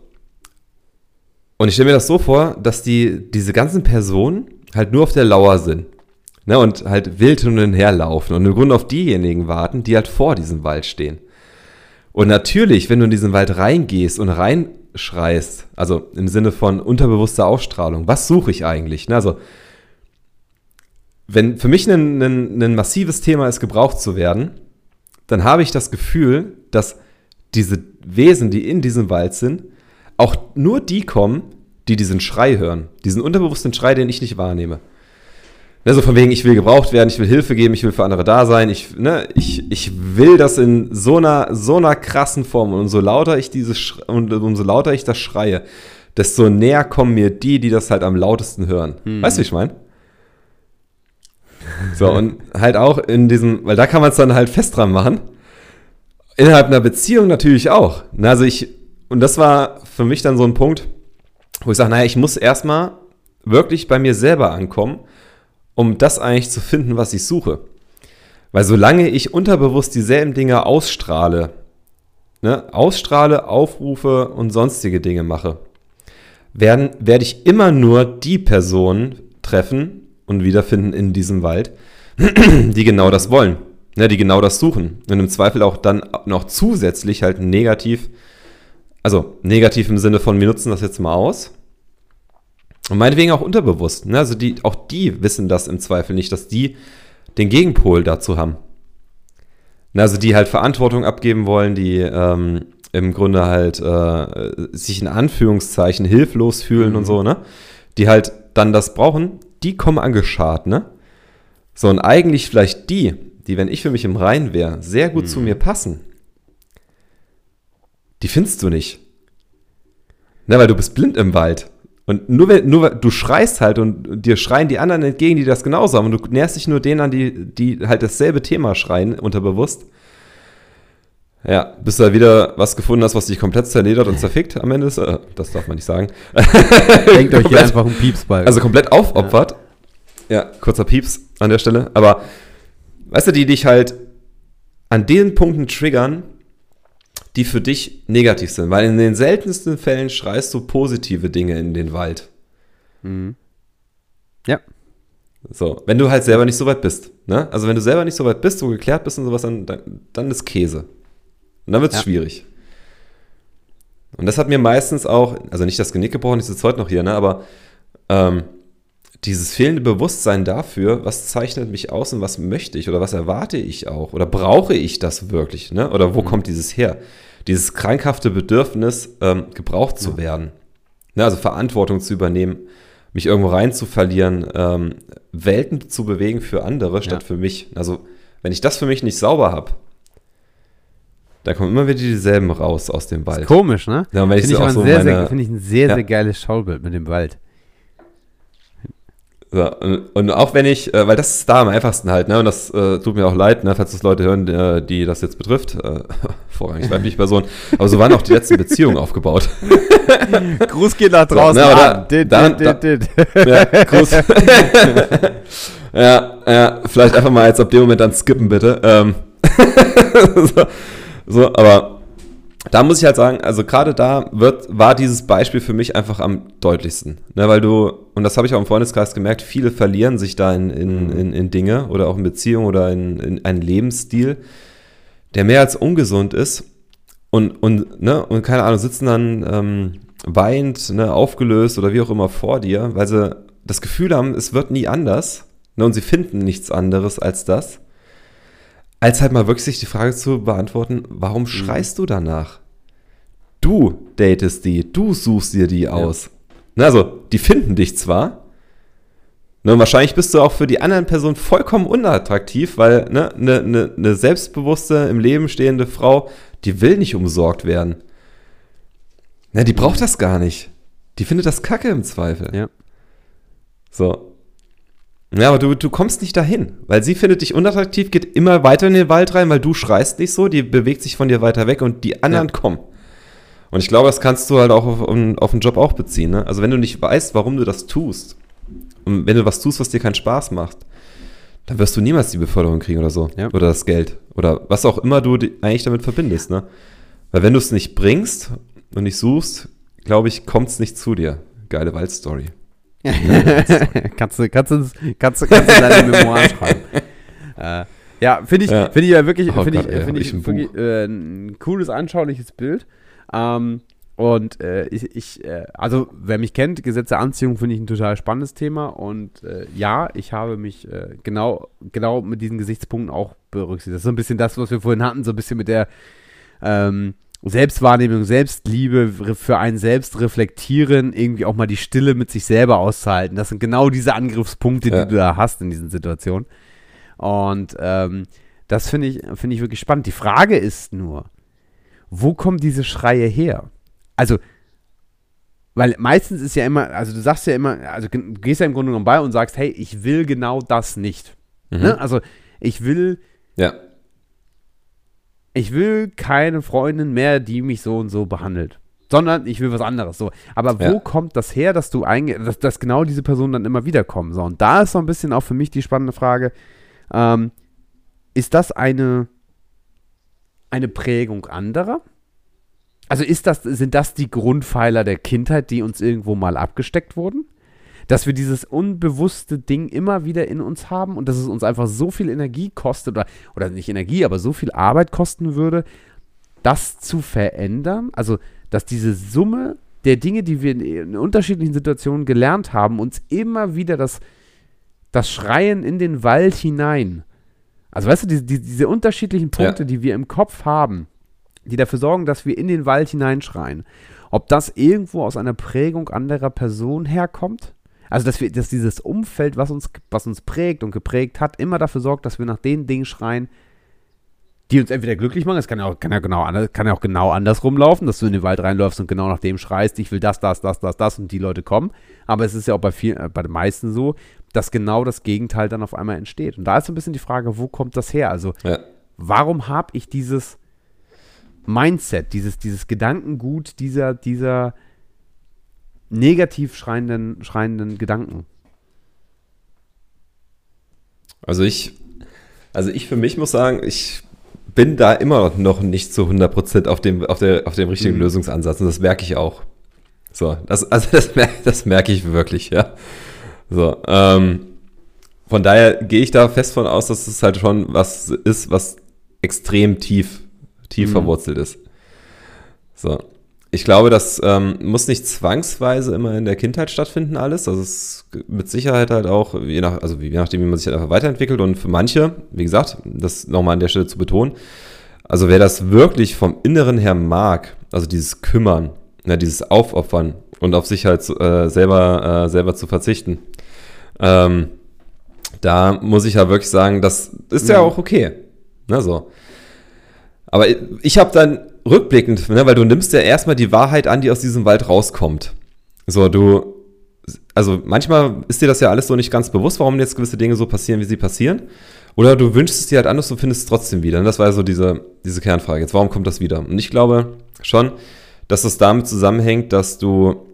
S3: Und ich stelle mir das so vor, dass die, diese ganzen Personen halt nur auf der Lauer sind. Ne, und halt wild hin und her laufen und im Grunde auf diejenigen warten, die halt vor diesem Wald stehen. Und natürlich, wenn du in diesen Wald reingehst und reinschreist, also im Sinne von unterbewusster Ausstrahlung, was suche ich eigentlich? Ne, also, wenn für mich ein, ein, ein massives Thema ist, gebraucht zu werden, dann habe ich das Gefühl, dass diese Wesen, die in diesem Wald sind, auch nur die kommen, die diesen Schrei hören. Diesen unterbewussten Schrei, den ich nicht wahrnehme. Ne, so von wegen, ich will gebraucht werden, ich will Hilfe geben, ich will für andere da sein, ich, ne, ich, ich will das in so einer, so einer krassen Form. Und umso lauter ich diese und umso lauter ich das schreie, desto näher kommen mir die, die das halt am lautesten hören. Hm. Weißt du, wie ich meine? So, und halt auch in diesem, weil da kann man es dann halt fest dran machen. Innerhalb einer Beziehung natürlich auch. Also ich, und das war für mich dann so ein Punkt, wo ich sage, naja, ich muss erstmal wirklich bei mir selber ankommen, um das eigentlich zu finden, was ich suche. Weil solange ich unterbewusst dieselben Dinge ausstrahle, ne, ausstrahle, aufrufe und sonstige Dinge mache, werden, werde ich immer nur die Personen treffen und wiederfinden in diesem Wald, die genau das wollen, ne, die genau das suchen. Und im Zweifel auch dann noch zusätzlich halt negativ, also negativ im Sinne von, wir nutzen das jetzt mal aus. Und meinetwegen auch unterbewusst. Ne? Also die, auch die wissen das im Zweifel nicht, dass die den Gegenpol dazu haben. Ne? Also die halt Verantwortung abgeben wollen, die ähm, im Grunde halt äh, sich in Anführungszeichen hilflos fühlen mhm. und so, ne? Die halt dann das brauchen, die kommen angeschart, ne? So, und eigentlich vielleicht die, die, wenn ich für mich im Rein wäre, sehr gut mhm. zu mir passen, die findest du nicht. Ne, weil du bist blind im Wald. Und nur wenn, nur du schreist halt und dir schreien die anderen entgegen, die das genauso haben. Und du näherst dich nur denen an, die, die halt dasselbe Thema schreien, unterbewusst. Ja, bis du da wieder was gefunden hast, was dich komplett zerledert und zerfickt am Ende ist. Äh, das darf man nicht sagen.
S2: Denkt euch hier einfach einen Pieps bei.
S3: Also komplett aufopfert. Ja. ja, kurzer Pieps an der Stelle. Aber weißt du, die dich halt an den Punkten triggern, die für dich negativ sind. Weil in den seltensten Fällen schreist du positive Dinge in den Wald. Mhm.
S2: Ja.
S3: So, wenn du halt selber nicht so weit bist. Ne? Also wenn du selber nicht so weit bist, so geklärt bist und sowas, dann, dann, dann ist Käse. Und dann wird es ja. schwierig. Und das hat mir meistens auch, also nicht das Genick gebrochen, ich sitze heute noch hier, ne, aber ähm, dieses fehlende Bewusstsein dafür, was zeichnet mich aus und was möchte ich oder was erwarte ich auch oder brauche ich das wirklich, ne? Oder wo mhm. kommt dieses her? Dieses krankhafte Bedürfnis, ähm, gebraucht zu werden. Ne? Also Verantwortung zu übernehmen, mich irgendwo rein zu verlieren, ähm, Welten zu bewegen für andere statt ja. für mich. Also wenn ich das für mich nicht sauber habe, da kommen immer wieder dieselben raus aus dem Wald.
S2: komisch, ne?
S3: Ja,
S2: Finde ich, so sehr, sehr, find ich ein sehr, ja. sehr geiles Schaubild mit dem Wald.
S3: So, und, auch wenn ich, äh, weil das ist da am einfachsten halt, ne, und das äh, tut mir auch leid, ne, falls das Leute hören, äh, die das jetzt betrifft, äh, vorrangig weibliche Person, aber so waren auch die letzten Beziehungen aufgebaut.
S2: Gruß geht nach draußen.
S3: So, ne, da, dit, da, dit, dit, ja, Gruß. ja, ja, vielleicht einfach mal jetzt ab dem Moment dann skippen, bitte. Ähm, so. So, aber da muss ich halt sagen, also gerade da wird, war dieses Beispiel für mich einfach am deutlichsten. Ne, weil du, und das habe ich auch im Freundeskreis gemerkt, viele verlieren sich da in, in, mhm. in, in Dinge oder auch in Beziehungen oder in, in einen Lebensstil, der mehr als ungesund ist. Und, und, ne, und keine Ahnung, sitzen dann ähm, weint, ne, aufgelöst oder wie auch immer vor dir, weil sie das Gefühl haben, es wird nie anders. Ne, und sie finden nichts anderes als das als halt mal wirklich sich die Frage zu beantworten, warum mhm. schreist du danach? Du datest die, du suchst dir die aus. Ja. also, die finden dich zwar, ne, wahrscheinlich bist du auch für die anderen Personen vollkommen unattraktiv, weil ne, eine ne, ne selbstbewusste, im Leben stehende Frau, die will nicht umsorgt werden. Ne, die braucht das gar nicht. Die findet das Kacke im Zweifel.
S2: Ja.
S3: So. Ja, aber du, du kommst nicht dahin, weil sie findet dich unattraktiv, geht immer weiter in den Wald rein, weil du schreist nicht so, die bewegt sich von dir weiter weg und die anderen ja. kommen. Und ich glaube, das kannst du halt auch auf, auf den Job auch beziehen. Ne? Also wenn du nicht weißt, warum du das tust, und wenn du was tust, was dir keinen Spaß macht, dann wirst du niemals die Beförderung kriegen oder so. Ja. Oder das Geld. Oder was auch immer du eigentlich damit verbindest. Ne? Weil wenn du es nicht bringst und nicht suchst, glaube ich, kommt es nicht zu dir. Geile Waldstory.
S2: kannst, du, kannst, du, kannst, du, kannst du deine Memoiren schreiben. Äh, ja, finde ich, ja. Find ich ja wirklich, oh find Gott, ich, find ich, ich wirklich äh, ein cooles, anschauliches Bild. Ähm, und äh, ich, ich äh, also wer mich kennt, Gesetz der Anziehung finde ich ein total spannendes Thema. Und äh, ja, ich habe mich äh, genau, genau mit diesen Gesichtspunkten auch berücksichtigt. Das ist so ein bisschen das, was wir vorhin hatten, so ein bisschen mit der ähm, Selbstwahrnehmung, Selbstliebe, für einen selbst reflektieren, irgendwie auch mal die Stille mit sich selber auszuhalten. Das sind genau diese Angriffspunkte,
S3: Ja.
S2: die du da hast in diesen Situationen. Und ähm, das finde ich, finde ich wirklich spannend. Die Frage ist nur, wo kommen diese Schreie her? Also, weil meistens ist ja immer, also du sagst ja immer, also du gehst ja im Grunde genommen bei und sagst, hey, ich will genau das nicht.
S3: Mhm.
S2: Ne? Also ich will,
S3: Ja.
S2: Ich will keine Freundin mehr, die mich so und so behandelt. Sondern ich will was anderes. So. Aber wo
S3: Ja.
S2: kommt das her, dass du dass, dass genau diese Personen dann immer wieder kommen? So, und da ist so ein bisschen auch für mich die spannende Frage: ähm, Ist das eine, eine Prägung anderer? Also ist das, sind das die Grundpfeiler der Kindheit, die uns irgendwo mal abgesteckt wurden? Dass wir dieses unbewusste Ding immer wieder in uns haben und dass es uns einfach so viel Energie kostet, oder, oder nicht Energie, aber so viel Arbeit kosten würde, das zu verändern? Also, dass diese Summe der Dinge, die wir in, in unterschiedlichen Situationen gelernt haben, uns immer wieder das, das Schreien in den Wald hinein. Also, weißt du, diese, diese, diese unterschiedlichen Punkte,
S3: Ja.
S2: die wir im Kopf haben, die dafür sorgen, dass wir in den Wald hineinschreien. Ob das irgendwo aus einer Prägung anderer Person herkommt? Also, dass wir, dass dieses Umfeld, was uns, was uns prägt und geprägt hat, immer dafür sorgt, dass wir nach den Dingen schreien, die uns entweder glücklich machen, es kann ja auch, kann ja genau, anders- kann ja auch genau andersrum laufen, dass du in den Wald reinläufst und genau nach dem schreist, ich will das, das, das, das, das und die Leute kommen. Aber es ist ja auch bei vielen, äh, bei den meisten so, dass genau das Gegenteil dann auf einmal entsteht. Und da ist so ein bisschen die Frage, wo kommt das her? Also,
S3: Ja.
S2: warum habe ich dieses Mindset, dieses, dieses Gedankengut dieser, dieser negativ schreienden, schreienden Gedanken?
S3: Also ich, also ich für mich muss sagen, ich bin da immer noch nicht zu 100% auf dem, auf der, auf dem richtigen
S2: Mhm.
S3: Lösungsansatz und das merke ich auch. So, das, also das, mer das merke ich wirklich, ja. So, ähm, von daher gehe ich da fest von aus, dass es halt schon was ist, was extrem tief, tief
S2: Mhm.
S3: verwurzelt ist. So. Ich glaube, das ähm, muss nicht zwangsweise immer in der Kindheit stattfinden, alles. Also es ist mit Sicherheit halt auch, je, nach, also je nachdem, wie man sich halt einfach weiterentwickelt. Und für manche, wie gesagt, das nochmal an der Stelle zu betonen, also wer das wirklich vom Inneren her mag, also dieses Kümmern, ne, dieses Aufopfern und auf sich halt äh, selber, äh, selber zu verzichten, ähm, da muss ich ja wirklich sagen, das ist ja
S2: Mhm.
S3: auch okay. Ne, so. Aber ich habe dann rückblickend, ne, weil du nimmst ja erstmal die Wahrheit an, die aus diesem Wald rauskommt. So, du, also manchmal ist dir das ja alles so nicht ganz bewusst, warum jetzt gewisse Dinge so passieren, wie sie passieren. Oder du wünschst es dir halt anders und findest es trotzdem wieder. Und das war ja so diese, diese Kernfrage. Jetzt, warum kommt das wieder? Und ich glaube schon, dass das damit zusammenhängt, dass du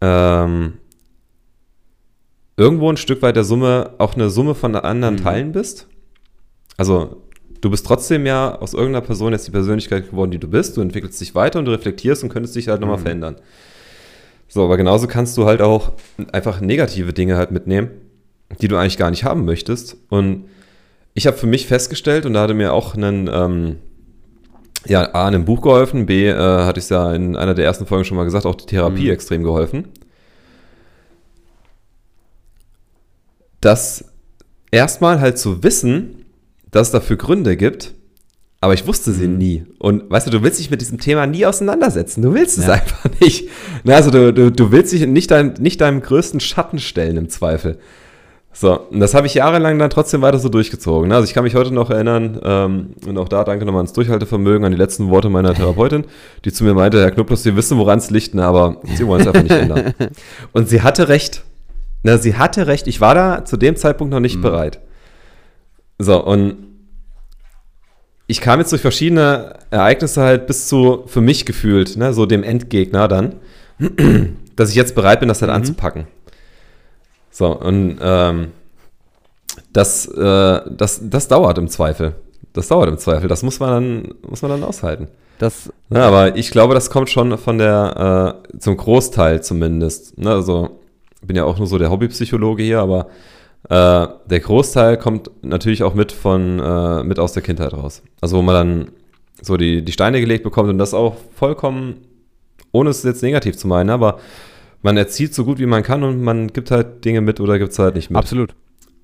S3: ähm, irgendwo ein Stück weit der Summe auch eine Summe von anderen
S2: Mhm.
S3: Teilen bist. Also du bist trotzdem ja aus irgendeiner Person jetzt die Persönlichkeit geworden, die du bist. Du entwickelst dich weiter und du reflektierst und könntest dich halt nochmal
S2: Mhm.
S3: verändern. So, aber genauso kannst du halt auch einfach negative Dinge halt mitnehmen, die du eigentlich gar nicht haben möchtest. Und ich habe für mich festgestellt, und da hatte mir auch einen, ähm, ja, A, ein Buch geholfen, B, äh, hatte ich es ja in einer der ersten Folgen schon mal gesagt, auch die Therapie
S2: Mhm.
S3: extrem geholfen. Das erstmal halt zu wissen, dass es dafür Gründe gibt, aber ich wusste sie
S2: Mhm.
S3: nie. Und weißt du, du willst dich mit diesem Thema nie auseinandersetzen. Du willst es
S2: Ja.
S3: einfach nicht. Na, also du, du, du willst dich nicht, dein, nicht deinem größten Schatten stellen im Zweifel. So, und das habe ich jahrelang dann trotzdem weiter so durchgezogen. Also ich kann mich heute noch erinnern, ähm, und auch da danke nochmal ans Durchhaltevermögen, an die letzten Worte meiner Therapeutin, die zu mir meinte, Herr Knuplos, Sie wissen, woran es liegt, ne, aber Sie wollen es einfach nicht ändern. Und sie hatte recht. Na, sie hatte recht. Ich war da zu dem Zeitpunkt noch nicht
S2: Mhm.
S3: bereit. So, und ich kam jetzt durch verschiedene Ereignisse halt bis zu, für mich gefühlt, ne, so dem Endgegner dann, dass ich jetzt bereit bin, das halt
S2: Mhm.
S3: anzupacken. So, und ähm, das, äh, das, das dauert im Zweifel. Das dauert im Zweifel. Das muss man dann, muss man dann aushalten.
S2: Das,
S3: Ja, aber ich glaube, das kommt schon von der, äh, zum Großteil zumindest. Ne, also, ich bin ja auch nur so der Hobbypsychologe hier, aber äh, der Großteil kommt natürlich auch mit von, äh, mit aus der Kindheit raus. Also, wo man dann so die, die Steine gelegt bekommt und das auch vollkommen, ohne es jetzt negativ zu meinen, aber man erzieht so gut wie man kann und man gibt halt Dinge mit oder gibt es halt nicht mit.
S2: absolut.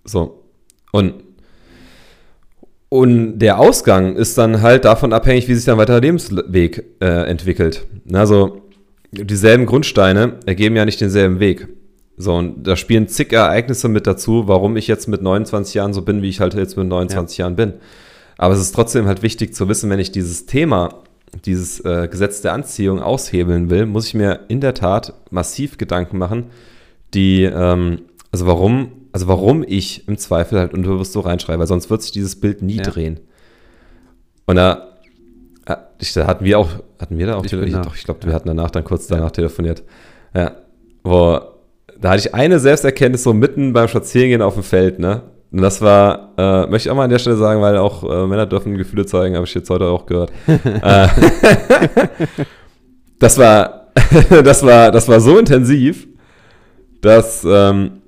S3: So. Und Und der Ausgang ist dann halt davon abhängig, wie sich dann weiter der Lebensweg äh, entwickelt. Also dieselben Grundsteine ergeben ja nicht denselben Weg. So, und da spielen zig Ereignisse mit dazu, warum ich jetzt mit 29 Jahren so bin, wie ich halt jetzt mit 29 ja. Jahren bin. Aber es ist trotzdem halt wichtig zu wissen, wenn ich dieses Thema, dieses äh, Gesetz der Anziehung aushebeln will, muss ich mir in der Tat massiv Gedanken machen, die, ähm, also warum, also warum ich im Zweifel halt unterbewusst so reinschreibe, weil sonst wird sich dieses Bild nie ja. drehen. Und da, äh, da hatten wir auch, hatten wir da auch, ich, ich, ich glaube, wir hatten danach dann kurz danach telefoniert. Ja, wo da hatte ich eine Selbsterkenntnis so mitten beim Spazierengehen auf dem Feld, ne? Und das war, äh, möchte ich auch mal an der Stelle sagen, weil auch äh, Männer dürfen Gefühle zeigen, habe ich jetzt heute auch gehört. Äh, das war, das war, das war so intensiv, dass ähm,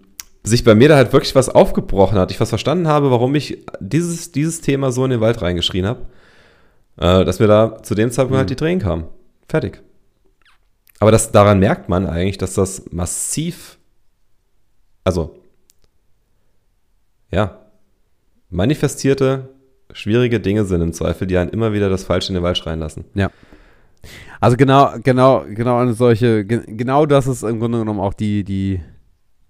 S3: sich bei mir da halt wirklich was aufgebrochen hat. Ich was verstanden habe, warum ich dieses, dieses Thema so in den Wald reingeschrien habe, äh, dass mir da zu dem Zeitpunkt halt mhm. halt die Tränen kamen. Fertig. Aber das, daran merkt man eigentlich, dass das massiv also, ja, manifestierte, schwierige Dinge sind im Zweifel, die einen immer wieder das Falsche in den Wald schreien lassen.
S2: Ja. Also genau, genau, genau eine solche, genau das ist im Grunde genommen auch die, die,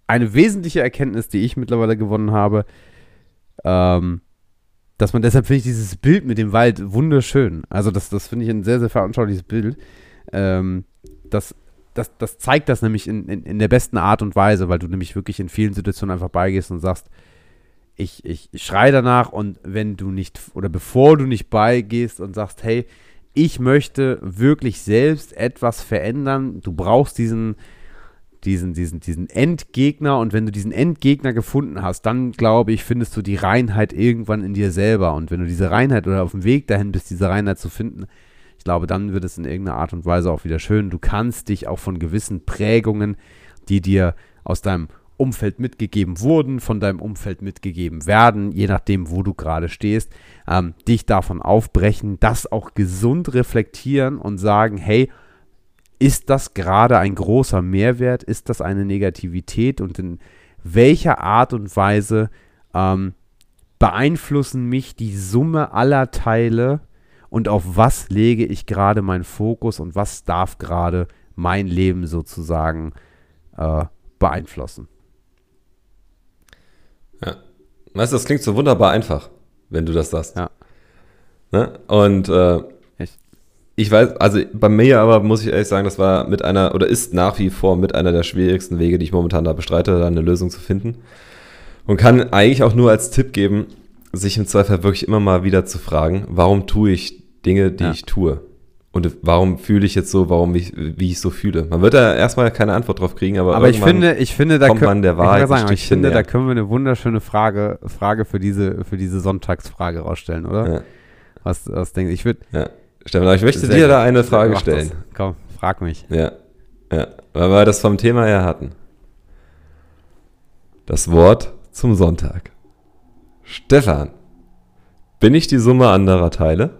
S2: eine wesentliche Erkenntnis, die ich mittlerweile gewonnen habe, ähm, dass man deshalb finde ich dieses Bild mit dem Wald wunderschön. Also das, das finde ich ein sehr, sehr veranschauliches Bild. Ähm, dass das, das zeigt das nämlich in, in, in der besten Art und Weise, weil du nämlich wirklich in vielen Situationen einfach beigehst und sagst, ich, ich, ich schreie danach und wenn du nicht, oder bevor du nicht beigehst und sagst, hey, ich möchte wirklich selbst etwas verändern, du brauchst diesen, diesen, diesen, diesen Endgegner und wenn du diesen Endgegner gefunden hast, dann glaube ich, findest du die Reinheit irgendwann in dir selber. Und wenn du diese Reinheit oder auf dem Weg dahin bist, diese Reinheit zu finden, ich glaube, dann wird es in irgendeiner Art und Weise auch wieder schön. Du kannst dich auch von gewissen Prägungen, die dir aus deinem Umfeld mitgegeben wurden, von deinem Umfeld mitgegeben werden, je nachdem, wo du gerade stehst, ähm, dich davon aufbrechen, das auch gesund reflektieren und sagen, hey, ist das gerade ein großer Mehrwert? Ist das eine Negativität? Und in welcher Art und Weise ähm, beeinflussen mich die Summe aller Teile und auf was lege ich gerade meinen Fokus und was darf gerade mein Leben sozusagen äh, beeinflussen.
S3: Ja. Weißt du, das klingt so wunderbar einfach, wenn du das sagst.
S2: Ja.
S3: Ne? Und äh, ich weiß, also bei mir aber muss ich ehrlich sagen, das war mit einer oder ist nach wie vor mit einer der schwierigsten Wege, die ich momentan da bestreite, da eine Lösung zu finden. Und kann eigentlich auch nur als Tipp geben, sich im Zweifel wirklich immer mal wieder zu fragen, warum tue ich Dinge, die ja. ich tue. Und warum fühle ich jetzt so, warum ich, wie ich so fühle? Man wird da erstmal keine Antwort drauf kriegen, aber,
S2: aber ich finde, ich finde, da
S3: kommt können, man der Wahrheit.
S2: Ich, sagen, ich finde, da können wir eine wunderschöne Frage, Frage für diese, für diese Sonntagsfrage rausstellen, oder? Ja. Was, was denkst du? Ich würde.
S3: Ja. Stefan, ich möchte dir da eine Frage stellen. Das.
S2: Komm, frag mich.
S3: Ja. Ja. Weil wir das vom Thema her hatten. Das Wort zum Sonntag. Stefan, bin ich die Summe anderer Teile?